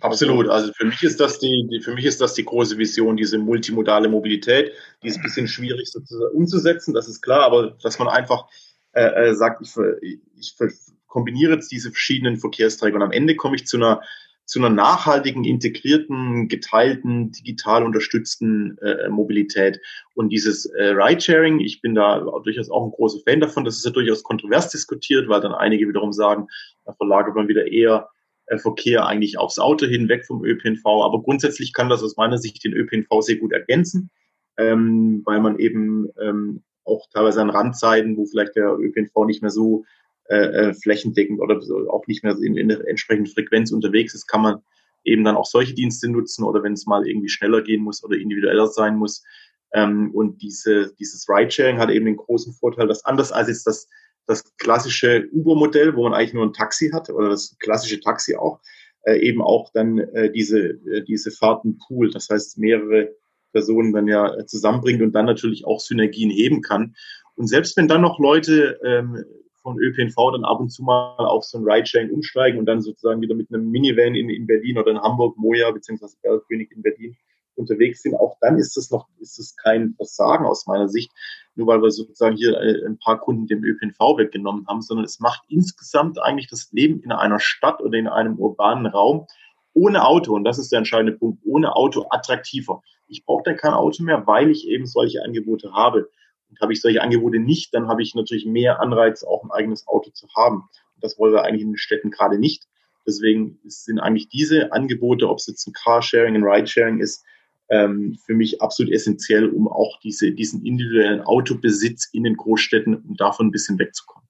Absolut. Also für mich ist das die, die, für mich ist das die große Vision, diese multimodale Mobilität. Die ist ein bisschen schwierig sozusagen umzusetzen, das ist klar, aber dass man einfach äh, äh sagt, ich, ich kombiniere jetzt diese verschiedenen Verkehrsträger und am Ende komme ich zu einer zu einer nachhaltigen, integrierten, geteilten, digital unterstützten äh, Mobilität. Und dieses äh, Ridesharing, ich bin da durchaus auch ein großer Fan davon. Das ist ja durchaus kontrovers diskutiert, weil dann einige wiederum sagen, da verlagert man wieder eher Verkehr eigentlich aufs Auto hin, weg vom ÖPNV. Aber grundsätzlich kann das aus meiner Sicht den ÖPNV sehr gut ergänzen, ähm, weil man eben ähm, auch teilweise an Randzeiten, wo vielleicht der ÖPNV nicht mehr so äh, äh, flächendeckend oder auch nicht mehr in, in der entsprechenden Frequenz unterwegs ist, kann man eben dann auch solche Dienste nutzen oder wenn es mal irgendwie schneller gehen muss oder individueller sein muss. Ähm, und diese, dieses Ridesharing hat eben den großen Vorteil, dass anders als jetzt das das klassische Uber-Modell, wo man eigentlich nur ein Taxi hat oder das klassische Taxi auch, äh, eben auch dann äh, diese, äh, diese Fahrten pool, das heißt mehrere Personen dann ja äh, zusammenbringt und dann natürlich auch Synergien heben kann. Und selbst wenn dann noch Leute ähm, von ÖPNV dann ab und zu mal auf so ein Ridesharing umsteigen und dann sozusagen wieder mit einem Minivan in, in Berlin oder in Hamburg, Moja beziehungsweise Bergkönig in Berlin unterwegs sind, auch dann ist das noch, ist es kein Versagen aus meiner Sicht, nur weil wir sozusagen hier äh, ein paar Kunden dem ÖPNV weggenommen haben, sondern es macht insgesamt eigentlich das Leben in einer Stadt oder in einem urbanen Raum ohne Auto, und das ist der entscheidende Punkt, ohne Auto attraktiver. Ich brauche dann kein Auto mehr, weil ich eben solche Angebote habe. Und habe ich solche Angebote nicht, dann habe ich natürlich mehr Anreiz, auch ein eigenes Auto zu haben. Und das wollen wir eigentlich in den Städten gerade nicht. Deswegen sind eigentlich diese Angebote, ob es jetzt ein Carsharing, ein Ridesharing ist, ähm, für mich absolut essentiell, um auch diese, diesen individuellen Autobesitz in den Großstädten, um davon ein bisschen wegzukommen.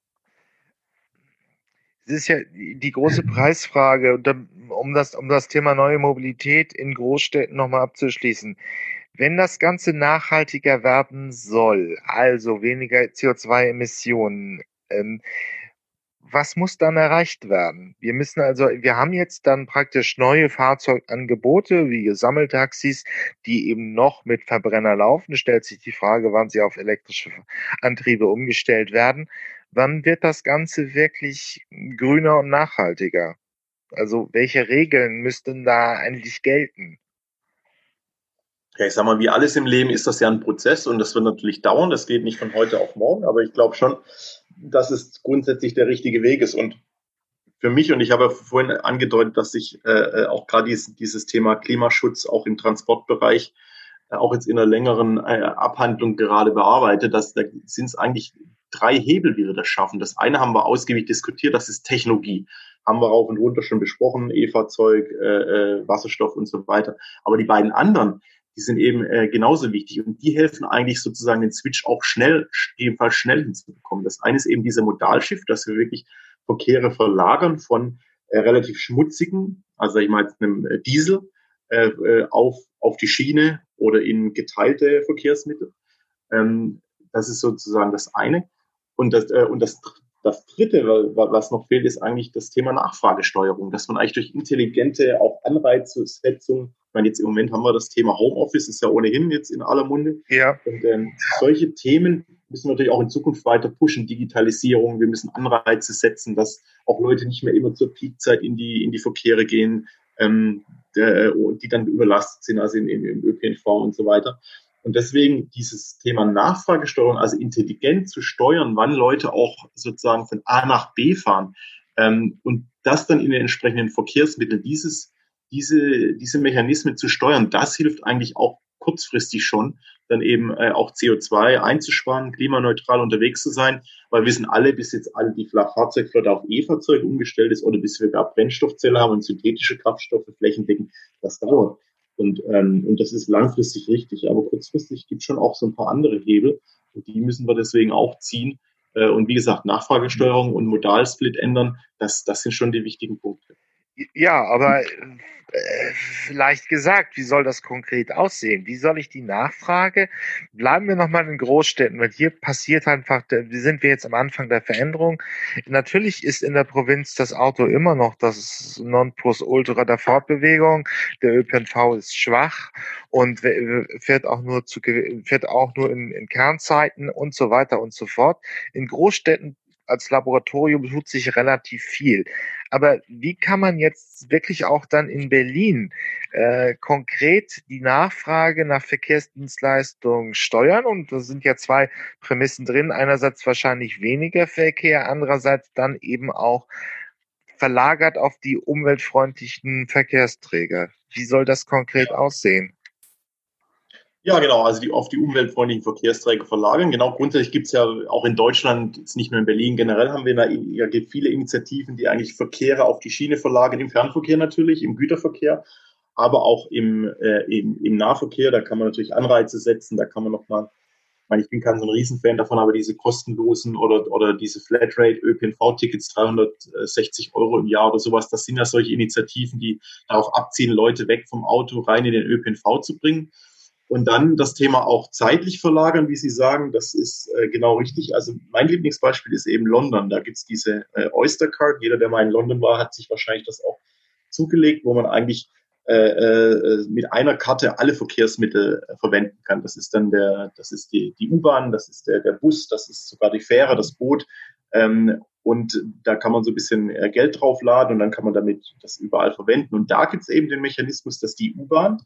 Es ist ja die große Preisfrage, um das, um das Thema neue Mobilität in Großstädten nochmal abzuschließen. Wenn das Ganze nachhaltiger werden soll, also weniger CO2-Emissionen, ähm, was muss dann erreicht werden? Wir müssen also, wir haben jetzt dann praktisch neue Fahrzeugangebote wie Sammeltaxis, die eben noch mit Verbrenner laufen. Stellt sich die Frage, wann sie auf elektrische Antriebe umgestellt werden. Wann wird das Ganze wirklich grüner und nachhaltiger? Also welche Regeln müssten da eigentlich gelten? Ja, ich sag mal, wie alles im Leben ist das ja ein Prozess und das wird natürlich dauern. Das geht nicht von heute auf morgen, aber ich glaube schon, dass es grundsätzlich der richtige Weg ist. Und für mich, und ich habe vorhin angedeutet, dass ich äh, äh, auch gerade dieses, dieses Thema Klimaschutz auch im Transportbereich äh, auch jetzt in einer längeren äh, Abhandlung gerade bearbeitet, dass da sind es eigentlich drei Hebel, wie wir das schaffen. Das eine haben wir ausgiebig diskutiert, das ist Technologie. Haben wir rauf und runter schon besprochen, E-Fahrzeug, äh, äh, Wasserstoff und so weiter. Aber die beiden anderen, die sind eben äh, genauso wichtig und die helfen eigentlich sozusagen den Switch auch schnell, ebenfalls schnell hinzubekommen. Das eine ist eben dieser Modalshift, dass wir wirklich Verkehre verlagern von äh, relativ schmutzigen, also ich jetzt einem äh, Diesel, äh, äh, auf, auf die Schiene oder in geteilte Verkehrsmittel. Ähm, das ist sozusagen das eine. Und das, äh, und das, das dritte, was noch fehlt, ist eigentlich das Thema Nachfragesteuerung, dass man eigentlich durch intelligente auch Anreizsetzung, ich meine, jetzt im Moment haben wir das Thema Homeoffice, ist ja ohnehin jetzt in aller Munde. Ja. Und ähm, solche Themen müssen wir natürlich auch in Zukunft weiter pushen. Digitalisierung, wir müssen Anreize setzen, dass auch Leute nicht mehr immer zur Peakzeit in die, in die Verkehre gehen, ähm, der, die dann überlastet sind, also in, in, im ÖPNV und so weiter. Und deswegen dieses Thema Nachfragesteuerung, also intelligent zu steuern, wann Leute auch sozusagen von A nach B fahren ähm, und das dann in den entsprechenden Verkehrsmitteln, dieses, diese, diese Mechanismen zu steuern, das hilft eigentlich auch kurzfristig schon, dann eben äh, auch CO2 einzusparen, klimaneutral unterwegs zu sein, weil wir wissen alle, bis jetzt alle die Fahrzeugflotte auf E-Fahrzeuge umgestellt ist oder bis wir gar Brennstoffzelle haben und synthetische Kraftstoffe flächendeckend, das dauert. Und, ähm, und das ist langfristig richtig. Aber kurzfristig gibt es schon auch so ein paar andere Hebel. Und die müssen wir deswegen auch ziehen. Äh, und wie gesagt, Nachfragesteuerung und Modalsplit ändern, das, das sind schon die wichtigen Punkte. Ja, aber äh, vielleicht gesagt, wie soll das konkret aussehen? Wie soll ich die Nachfrage? Bleiben wir nochmal in Großstädten, weil hier passiert einfach, sind wir jetzt am Anfang der Veränderung? Natürlich ist in der Provinz das Auto immer noch das Nonplusultra der Fortbewegung. Der ÖPNV ist schwach und fährt auch nur zu, fährt auch nur in, in Kernzeiten und so weiter und so fort. In Großstädten als Laboratorium tut sich relativ viel. Aber wie kann man jetzt wirklich auch dann in Berlin äh, konkret die Nachfrage nach Verkehrsdienstleistungen steuern? Und da sind ja zwei Prämissen drin. Einerseits wahrscheinlich weniger Verkehr, andererseits dann eben auch verlagert auf die umweltfreundlichen Verkehrsträger. Wie soll das konkret aussehen? Ja, genau, also die auf die umweltfreundlichen Verkehrsträger verlagern. Genau, grundsätzlich gibt's ja auch in Deutschland, jetzt nicht nur in Berlin, generell haben wir da ja, gibt viele Initiativen, die eigentlich Verkehre auf die Schiene verlagern, im Fernverkehr natürlich, im Güterverkehr, aber auch im, äh, im, im Nahverkehr. Da kann man natürlich Anreize setzen, da kann man nochmal, ich meine, ich bin kein so ein Riesenfan davon, aber diese kostenlosen oder, oder diese Flatrate ÖPNV-Tickets, 360 Euro im Jahr oder sowas, das sind ja solche Initiativen, die darauf abziehen, Leute weg vom Auto rein in den ÖPNV zu bringen. Und dann das Thema auch zeitlich verlagern, wie Sie sagen, das ist äh, genau richtig. Also mein Lieblingsbeispiel ist eben London. Da gibt's diese äh, Oyster Card. Jeder, der mal in London war, hat sich wahrscheinlich das auch zugelegt, wo man eigentlich äh, äh, mit einer Karte alle Verkehrsmittel äh, verwenden kann. Das ist dann der, das ist die, die U-Bahn, das ist der, der Bus, das ist sogar die Fähre, das Boot. Ähm, und da kann man so ein bisschen äh, Geld draufladen und dann kann man damit das überall verwenden. Und da gibt's eben den Mechanismus, dass die U-Bahn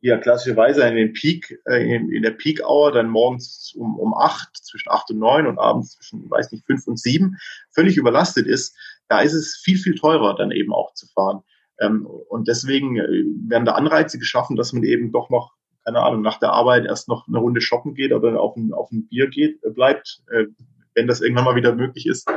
ja klassischerweise in den Peak, äh, in, in der Peak Hour dann morgens um, um acht, zwischen acht und neun und abends zwischen, weiß nicht, fünf und sieben völlig überlastet ist, da ist es viel, viel teurer dann eben auch zu fahren. Ähm, und deswegen äh, werden da Anreize geschaffen, dass man eben doch noch, keine Ahnung, nach der Arbeit erst noch eine Runde shoppen geht oder auf ein, auf ein Bier geht, äh, bleibt, äh, wenn das irgendwann mal wieder möglich ist.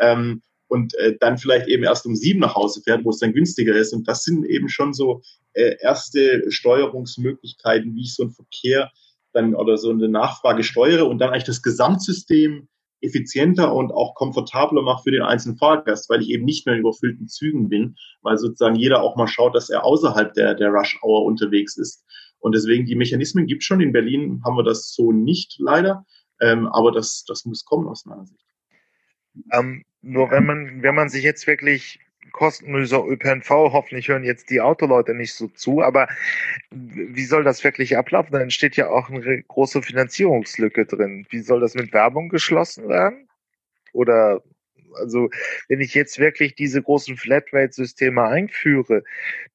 Ähm, und äh, dann vielleicht eben erst um sieben nach Hause fährt, wo es dann günstiger ist. Und das sind eben schon so äh, erste Steuerungsmöglichkeiten, wie ich so einen Verkehr dann oder so eine Nachfrage steuere und dann eigentlich das Gesamtsystem effizienter und auch komfortabler mache für den einzelnen Fahrgast, weil ich eben nicht mehr in überfüllten Zügen bin, weil sozusagen jeder auch mal schaut, dass er außerhalb der, der Rush Hour unterwegs ist. Und deswegen die Mechanismen gibt schon. In Berlin haben wir das so nicht leider, ähm, aber das, das muss kommen aus meiner Sicht. Ähm, nur wenn man, wenn man sich jetzt wirklich kostenloser ÖPNV, hoffentlich hören jetzt die Autoleute nicht so zu, aber wie soll das wirklich ablaufen? Da entsteht ja auch eine große Finanzierungslücke drin. Wie soll das mit Werbung geschlossen werden? Oder also wenn ich jetzt wirklich diese großen Flatrate-Systeme einführe,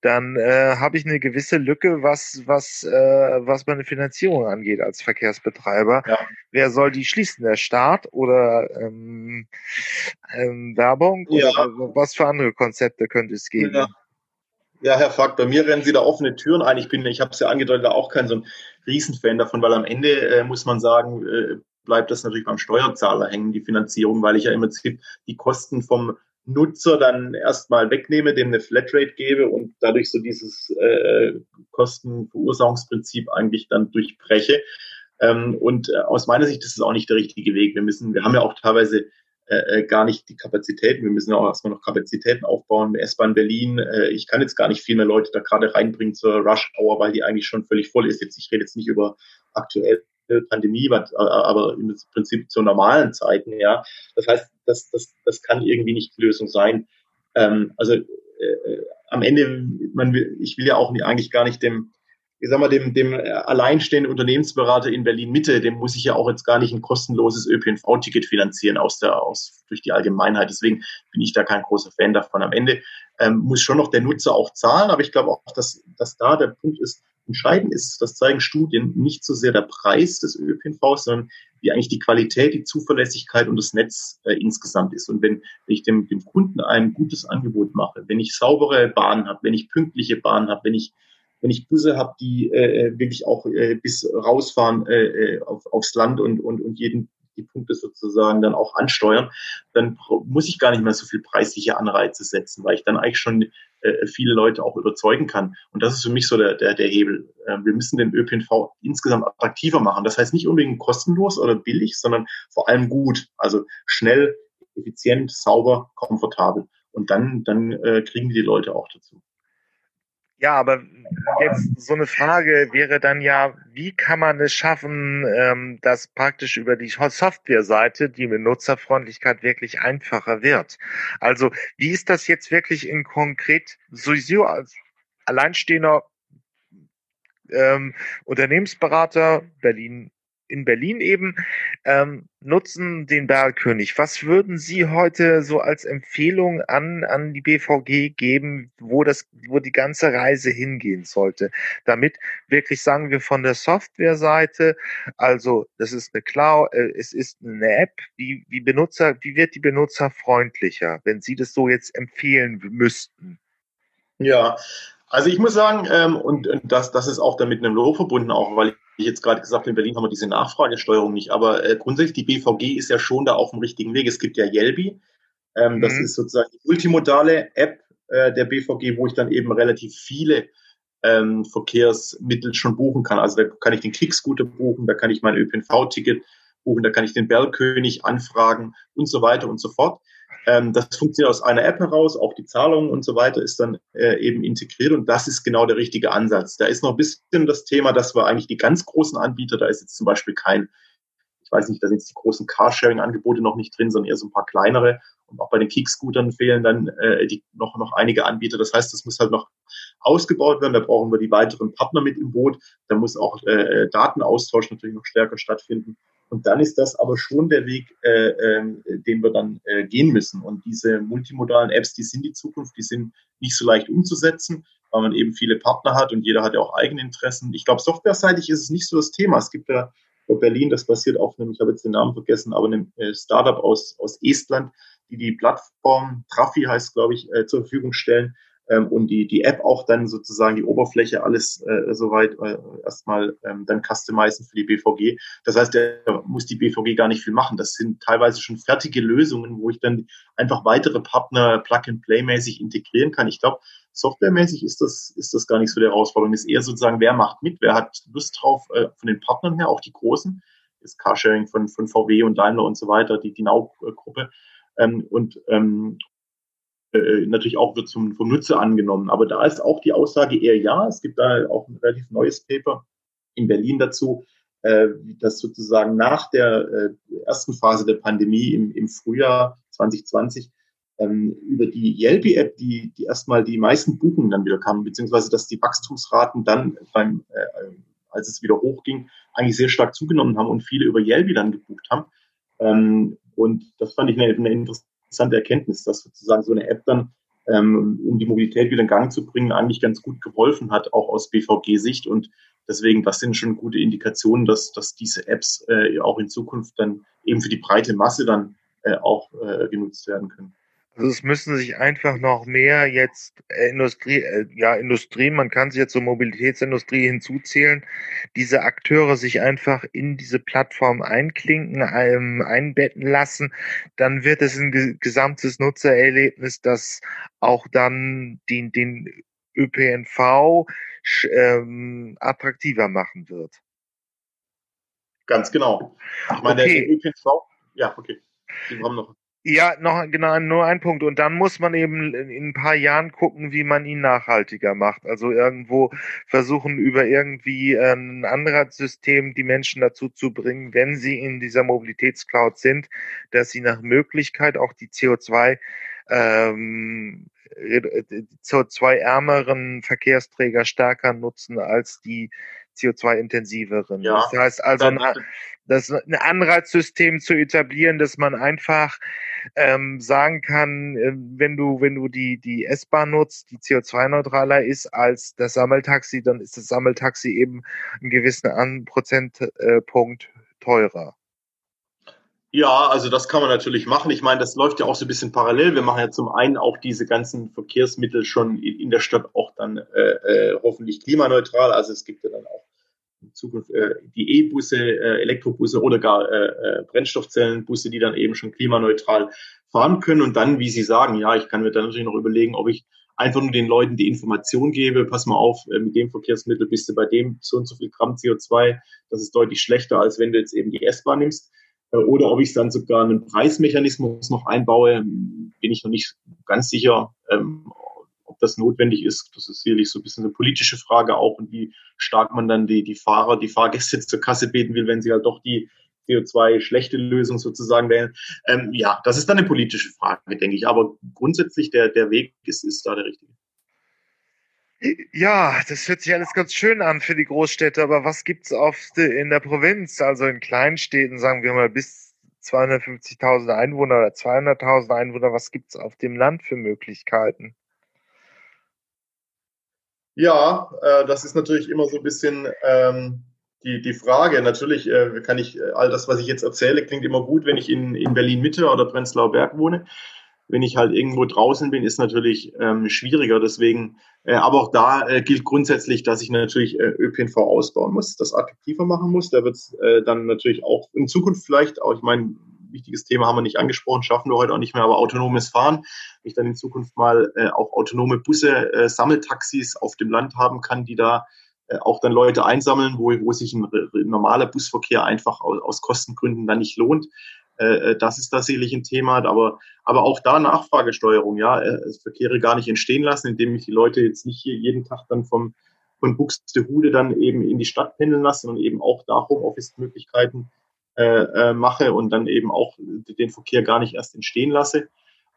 dann äh, habe ich eine gewisse Lücke, was was äh, was meine Finanzierung angeht als Verkehrsbetreiber. Ja. Wer soll die schließen? Der Staat oder ähm, ähm, Werbung? Ja. Oder was für andere Konzepte könnte es geben? Ja. Ja, Herr Fakt, bei mir rennen Sie da offene Türen ein. Ich bin, ich habe es ja angedeutet, auch kein so ein Riesenfan davon, weil am Ende äh, muss man sagen, äh, bleibt das natürlich beim Steuerzahler hängen, die Finanzierung, weil ich ja im Prinzip die Kosten vom Nutzer dann erstmal wegnehme, dem eine Flatrate gebe und dadurch so dieses äh, Kostenverursachungsprinzip eigentlich dann durchbreche. Ähm, und äh, aus meiner Sicht ist es auch nicht der richtige Weg. Wir müssen, wir haben ja auch teilweise äh, äh, gar nicht die Kapazitäten. Wir müssen auch erstmal noch Kapazitäten aufbauen. S-Bahn Berlin, äh, ich kann jetzt gar nicht viel mehr Leute da gerade reinbringen zur Rush Hour, weil die eigentlich schon völlig voll ist. Jetzt, ich rede jetzt nicht über aktuell Pandemie, aber im Prinzip zu normalen Zeiten, ja. Das heißt, das, das, das kann irgendwie nicht die Lösung sein. Ähm, also äh, äh am Ende, man will, ich will ja auch eigentlich gar nicht dem, ich sag mal, dem, dem alleinstehenden Unternehmensberater in Berlin Mitte, dem muss ich ja auch jetzt gar nicht ein kostenloses ÖPNV-Ticket finanzieren aus der, aus, durch die Allgemeinheit. Deswegen bin ich da kein großer Fan davon. Am Ende ähm, muss schon noch der Nutzer auch zahlen, aber ich glaube auch, dass, dass da der Punkt ist, Entscheidend ist, das zeigen Studien, nicht so sehr der Preis des ÖPNVs, sondern wie eigentlich die Qualität, die Zuverlässigkeit und das Netz äh, insgesamt ist. Und wenn, wenn ich dem, dem Kunden ein gutes Angebot mache, wenn ich saubere Bahnen habe, wenn ich pünktliche Bahnen habe, wenn ich wenn ich Busse habe, die äh, äh, wirklich auch äh, bis rausfahren äh, äh, auf, aufs Land und, und, und jeden die Punkte sozusagen dann auch ansteuern, dann muss ich gar nicht mehr so viel preisliche Anreize setzen, weil ich dann eigentlich schon äh, viele Leute auch überzeugen kann. Und das ist für mich so der, der, der Hebel. Äh, wir müssen den ÖPNV insgesamt attraktiver machen. Das heißt nicht unbedingt kostenlos oder billig, sondern vor allem gut. Also schnell, effizient, sauber, komfortabel. Und dann, dann äh, kriegen die Leute auch dazu. Ja, aber jetzt so eine Frage wäre dann ja, wie kann man es schaffen, ähm, dass praktisch über die Softwareseite die Benutzerfreundlichkeit wirklich einfacher wird? Also wie ist das jetzt wirklich in konkret sowieso als alleinstehender ähm, Unternehmensberater Berlin in Berlin eben, ähm, nutzen den Bergkönig. Was würden Sie heute so als Empfehlung an, an die BVG geben, wo das, wo die ganze Reise hingehen sollte? Damit wirklich sagen wir von der Softwareseite, also das ist eine Cloud, äh, es ist eine App, wie, wie Benutzer, wie wird die Benutzer freundlicher, wenn Sie das so jetzt empfehlen müssten? Ja, also ich muss sagen, ähm, und, und das, das ist auch damit einem Lob verbunden, auch weil ich jetzt gerade gesagt in Berlin haben wir diese Nachfragesteuerung nicht, aber äh, grundsätzlich die BVG ist ja schon da auf dem richtigen Weg. Es gibt ja Yelby, ähm, mhm. das ist sozusagen die multimodale App äh, der BVG, wo ich dann eben relativ viele ähm, Verkehrsmittel schon buchen kann. Also da kann ich den Kickscooter buchen, da kann ich mein ÖPNV-Ticket buchen, da kann ich den Bellkönig anfragen und so weiter und so fort. Ähm, das funktioniert aus einer App heraus, auch die Zahlung und so weiter ist dann äh, eben integriert und das ist genau der richtige Ansatz. Da ist noch ein bisschen das Thema, dass wir eigentlich die ganz großen Anbieter, da ist jetzt zum Beispiel kein, ich weiß nicht, da sind jetzt die großen Carsharing-Angebote noch nicht drin, sondern eher so ein paar kleinere. Und auch bei den Kickscootern fehlen dann äh, die, noch, noch einige Anbieter. Das heißt, das muss halt noch ausgebaut werden. Da brauchen wir die weiteren Partner mit im Boot. Da muss auch äh, Datenaustausch natürlich noch stärker stattfinden. Und dann ist das aber schon der Weg, äh, äh, den wir dann äh, gehen müssen. Und diese multimodalen Apps, die sind die Zukunft, die sind nicht so leicht umzusetzen, weil man eben viele Partner hat und jeder hat ja auch eigene Interessen. Ich glaube, softwareseitig ist es nicht so das Thema. Es gibt ja bei Berlin, das basiert auf einem, ich habe jetzt den Namen vergessen, aber einem äh, Startup aus, aus Estland, die die Plattform Trafi heißt, glaube ich, äh, zur Verfügung stellen, ähm, und die, die App auch dann sozusagen die Oberfläche alles äh, soweit äh, erstmal ähm, dann customizen für die BVG. Das heißt, da muss die BVG gar nicht viel machen. Das sind teilweise schon fertige Lösungen, wo ich dann einfach weitere Partner Plug-and-Play-mäßig integrieren kann. Ich glaube, softwaremäßig ist das, ist das gar nicht so die Herausforderung. Ist eher sozusagen, wer macht mit, wer hat Lust drauf, äh, von den Partnern her, auch die großen, das Carsharing von, von VW und Daimler und so weiter, die, Now-Gruppe. Ähm, und, ähm, äh, natürlich auch wird zum, vom Nutzer angenommen. Aber da ist auch die Aussage eher ja. Es gibt da auch ein relativ neues Paper in Berlin dazu, äh, dass sozusagen nach der äh, ersten Phase der Pandemie im, im Frühjahr 2020 ähm, über die Yelby-App, die, die erstmal die meisten Buchungen dann wieder kamen, beziehungsweise dass die Wachstumsraten dann beim, äh, als es wieder hochging, eigentlich sehr stark zugenommen haben und viele über Yelby dann gebucht haben. Ähm, und das fand ich eine, eine interessante interessante Erkenntnis, dass sozusagen so eine App dann, ähm, um die Mobilität wieder in Gang zu bringen, eigentlich ganz gut geholfen hat, auch aus BVG-Sicht. Und deswegen, das sind schon gute Indikationen, dass, dass diese Apps äh, auch in Zukunft dann eben für die breite Masse dann äh, auch äh, genutzt werden können. Also es müssen sich einfach noch mehr jetzt äh, Industrie, äh, ja Industrie, man kann sie jetzt zur Mobilitätsindustrie hinzuzählen, diese Akteure sich einfach in diese Plattform einklinken, ähm, einbetten lassen, dann wird es ein ge gesamtes Nutzererlebnis, das auch dann den, den ÖPNV ähm, attraktiver machen wird. Ganz genau. Ich meine, okay. der ÖPNV, ja, okay. Sie haben noch ja, noch genau nur ein Punkt. Und dann muss man eben in ein paar Jahren gucken, wie man ihn nachhaltiger macht. Also irgendwo versuchen, über irgendwie ein Anreizsystem die Menschen dazu zu bringen, wenn sie in dieser Mobilitätscloud sind, dass sie nach Möglichkeit auch die CO2 ähm, CO2-ärmeren Verkehrsträger stärker nutzen als die CO2-intensiveren. Ja, das heißt also, das ein Anreizsystem zu etablieren, dass man einfach ähm, sagen kann, äh, wenn du, wenn du die, die S-Bahn nutzt, die CO2-neutraler ist als das Sammeltaxi, dann ist das Sammeltaxi eben einen gewissen An Prozentpunkt teurer. Ja, also das kann man natürlich machen. Ich meine, das läuft ja auch so ein bisschen parallel. Wir machen ja zum einen auch diese ganzen Verkehrsmittel schon in, der Stadt auch dann äh, äh, hoffentlich klimaneutral. Also es gibt ja dann Zukunft äh, die E-Busse, äh, Elektrobusse oder gar äh, äh, Brennstoffzellenbusse, die dann eben schon klimaneutral fahren können. Und dann, wie Sie sagen, ja, ich kann mir dann natürlich noch überlegen, ob ich einfach nur den Leuten die Information gebe, pass mal auf, äh, mit dem Verkehrsmittel bist du bei dem so und so viel Gramm CO2, das ist deutlich schlechter, als wenn du jetzt eben die S-Bahn nimmst. Äh, oder ob ich dann sogar einen Preismechanismus noch einbaue, bin ich noch nicht ganz sicher. Ähm, ob das notwendig ist, das ist sicherlich so ein bisschen eine politische Frage auch und wie stark man dann die, die Fahrer, die Fahrgäste zur Kasse beten will, wenn sie halt doch die CO2-schlechte Lösung sozusagen wählen. Ähm, ja, das ist dann eine politische Frage, denke ich. Aber grundsätzlich der, der Weg ist, ist da der richtige. Ja, das hört sich alles ganz schön an für die Großstädte, aber was gibt's oft in der Provinz, also in Kleinstädten, sagen wir mal bis 250.000 Einwohner oder 200.000 Einwohner, was gibt's auf dem Land für Möglichkeiten? Ja, äh, das ist natürlich immer so ein bisschen ähm, die, die Frage. Natürlich äh, kann ich, äh, all das, was ich jetzt erzähle, klingt immer gut, wenn ich in, in Berlin-Mitte oder Prenzlauer Berg wohne. Wenn ich halt irgendwo draußen bin, ist natürlich ähm, schwieriger. Deswegen, äh, aber auch da äh, gilt grundsätzlich, dass ich natürlich äh, ÖPNV ausbauen muss, das attraktiver machen muss. Da wird es äh, dann natürlich auch in Zukunft vielleicht, auch ich meine, wichtiges Thema haben wir nicht angesprochen, schaffen wir heute auch nicht mehr, aber autonomes Fahren. Wenn ich dann in Zukunft mal äh, auch autonome Busse, äh, Sammeltaxis auf dem Land haben kann, die da äh, auch dann Leute einsammeln, wo, wo sich ein, ein normaler Busverkehr einfach aus, aus Kostengründen dann nicht lohnt. Äh, äh, das ist da sicherlich ein Thema, aber, aber auch da Nachfragesteuerung, ja, äh, Verkehre gar nicht entstehen lassen, indem ich die Leute jetzt nicht hier jeden Tag dann vom, von Buxtehude dann eben in die Stadt pendeln lasse und eben auch da Homeoffice-Möglichkeiten äh, äh, mache und dann eben auch den Verkehr gar nicht erst entstehen lasse.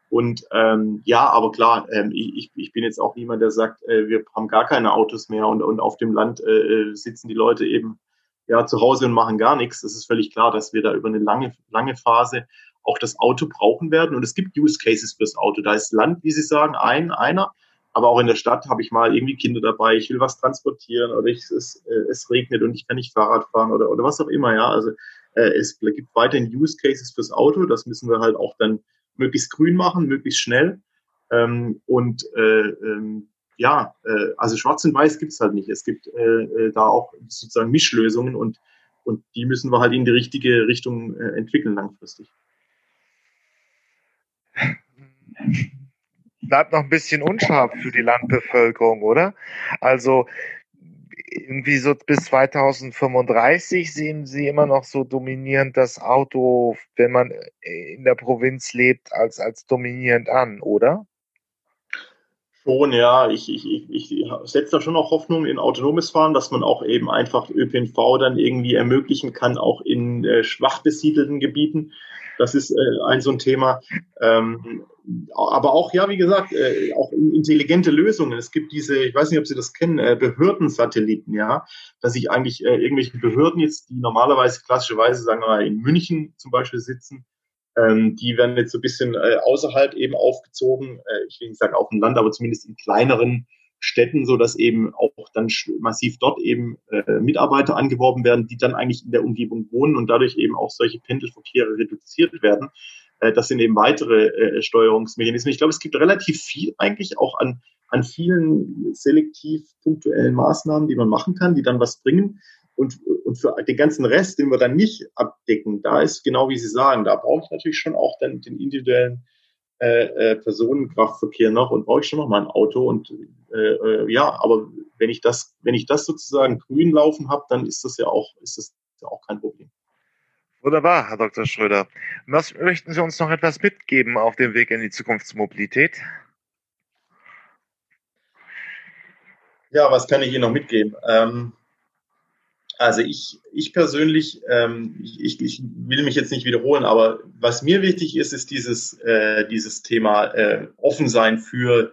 Und ähm, ja, aber klar, ähm, ich, ich bin jetzt auch niemand, der sagt, äh, wir haben gar keine Autos mehr und, und auf dem Land äh, äh, sitzen die Leute eben ja zu Hause und machen gar nichts. Das ist völlig klar, dass wir da über eine lange, lange Phase auch das Auto brauchen werden. Und es gibt Use Cases fürs Auto. Da ist Land, wie Sie sagen, ein, einer. Aber auch in der Stadt habe ich mal irgendwie Kinder dabei, ich will was transportieren oder ich, es, äh, es regnet und ich kann nicht Fahrrad fahren oder, oder was auch immer, ja. Also äh, es gibt weiterhin Use Cases fürs Auto. Das müssen wir halt auch dann möglichst grün machen, möglichst schnell. Ähm, und äh, ähm, ja, äh, also schwarz und weiß gibt es halt nicht. Es gibt äh, äh, da auch sozusagen Mischlösungen und, und die müssen wir halt in die richtige Richtung äh, entwickeln langfristig. Bleibt noch ein bisschen unscharf für die Landbevölkerung, oder? Also irgendwie so bis 2035 sehen Sie immer noch so dominierend das Auto, wenn man in der Provinz lebt, als, als dominierend an, oder? Schon, ja. Ich, ich, ich, ich setze da schon auch Hoffnung in autonomes Fahren, dass man auch eben einfach ÖPNV dann irgendwie ermöglichen kann, auch in äh, schwach besiedelten Gebieten. Das ist äh, ein so ein Thema. Ähm, aber auch, ja, wie gesagt, äh, auch intelligente Lösungen. Es gibt diese, ich weiß nicht, ob Sie das kennen, äh, Behördensatelliten, ja, dass sich eigentlich äh, irgendwelche Behörden jetzt, die normalerweise klassischerweise, sagen wir mal, in München zum Beispiel sitzen, ähm, die werden jetzt so ein bisschen äh, außerhalb eben aufgezogen. Äh, ich will nicht sagen auf dem Land, aber zumindest in kleineren Städten, so dass eben auch dann massiv dort eben äh, Mitarbeiter angeworben werden, die dann eigentlich in der Umgebung wohnen und dadurch eben auch solche Pendelverkehre reduziert werden. Äh, das sind eben weitere äh, Steuerungsmechanismen. Ich glaube, es gibt relativ viel eigentlich auch an, an vielen selektiv punktuellen Maßnahmen, die man machen kann, die dann was bringen. Und, und für den ganzen Rest, den wir dann nicht abdecken, da ist genau wie Sie sagen, da brauche ich natürlich schon auch dann den individuellen äh, äh, Personenkraftverkehr noch und brauche ich schon noch mal ein Auto. Und äh, äh, ja, aber wenn ich das, wenn ich das sozusagen grün laufen habe, dann ist das ja auch, ist das ja auch kein Problem. Wunderbar, Herr Dr. Schröder. Was möchten Sie uns noch etwas mitgeben auf dem Weg in die Zukunftsmobilität? Ja, was kann ich Ihnen noch mitgeben? Ähm, also ich, ich persönlich, ähm, ich, ich will mich jetzt nicht wiederholen, aber was mir wichtig ist, ist dieses, äh, dieses Thema äh, offen sein für,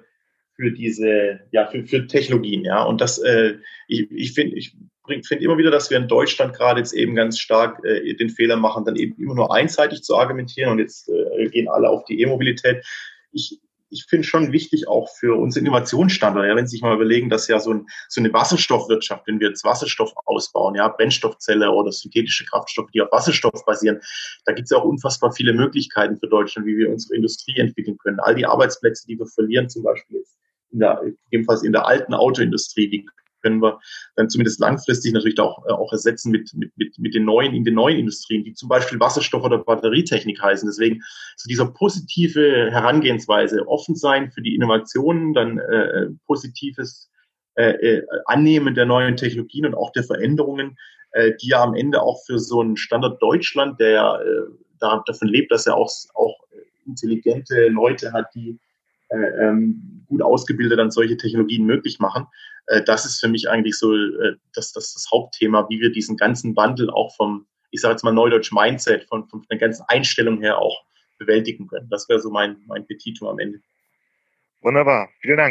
für diese, ja, für, für Technologien, ja. Und das, äh, ich, ich finde, ich finde immer wieder, dass wir in Deutschland gerade jetzt eben ganz stark äh, den Fehler machen, dann eben immer nur einseitig zu argumentieren und jetzt äh, gehen alle auf die E-Mobilität. Ich, ich finde schon wichtig auch für unsere Innovationsstandorte, ja, wenn Sie sich mal überlegen, dass ja so, ein, so eine Wasserstoffwirtschaft, wenn wir jetzt Wasserstoff ausbauen, ja, Brennstoffzelle oder synthetische Kraftstoffe, die auf Wasserstoff basieren, da gibt es ja auch unfassbar viele Möglichkeiten für Deutschland, wie wir unsere Industrie entwickeln können. All die Arbeitsplätze, die wir verlieren, zum Beispiel jetzt in der, jedenfalls in der alten Autoindustrie, die können wir dann zumindest langfristig natürlich auch, äh, auch ersetzen mit, mit, mit, den neuen, in den neuen Industrien, die zum Beispiel Wasserstoff- oder Batterietechnik heißen. Deswegen so dieser positive Herangehensweise, offen sein für die Innovationen, dann äh, positives äh, äh, Annehmen der neuen Technologien und auch der Veränderungen, äh, die ja am Ende auch für so einen Standort Deutschland, der ja äh, davon lebt, dass er auch, auch intelligente Leute hat, die äh, ähm, gut ausgebildet dann solche Technologien möglich machen. Äh, das ist für mich eigentlich so äh, das, das, das Hauptthema, wie wir diesen ganzen Wandel auch vom, ich sage jetzt mal Neudeutsch Mindset, von, von der ganzen Einstellung her auch bewältigen können. Das wäre so mein, mein Petitum am Ende. Wunderbar, vielen Dank.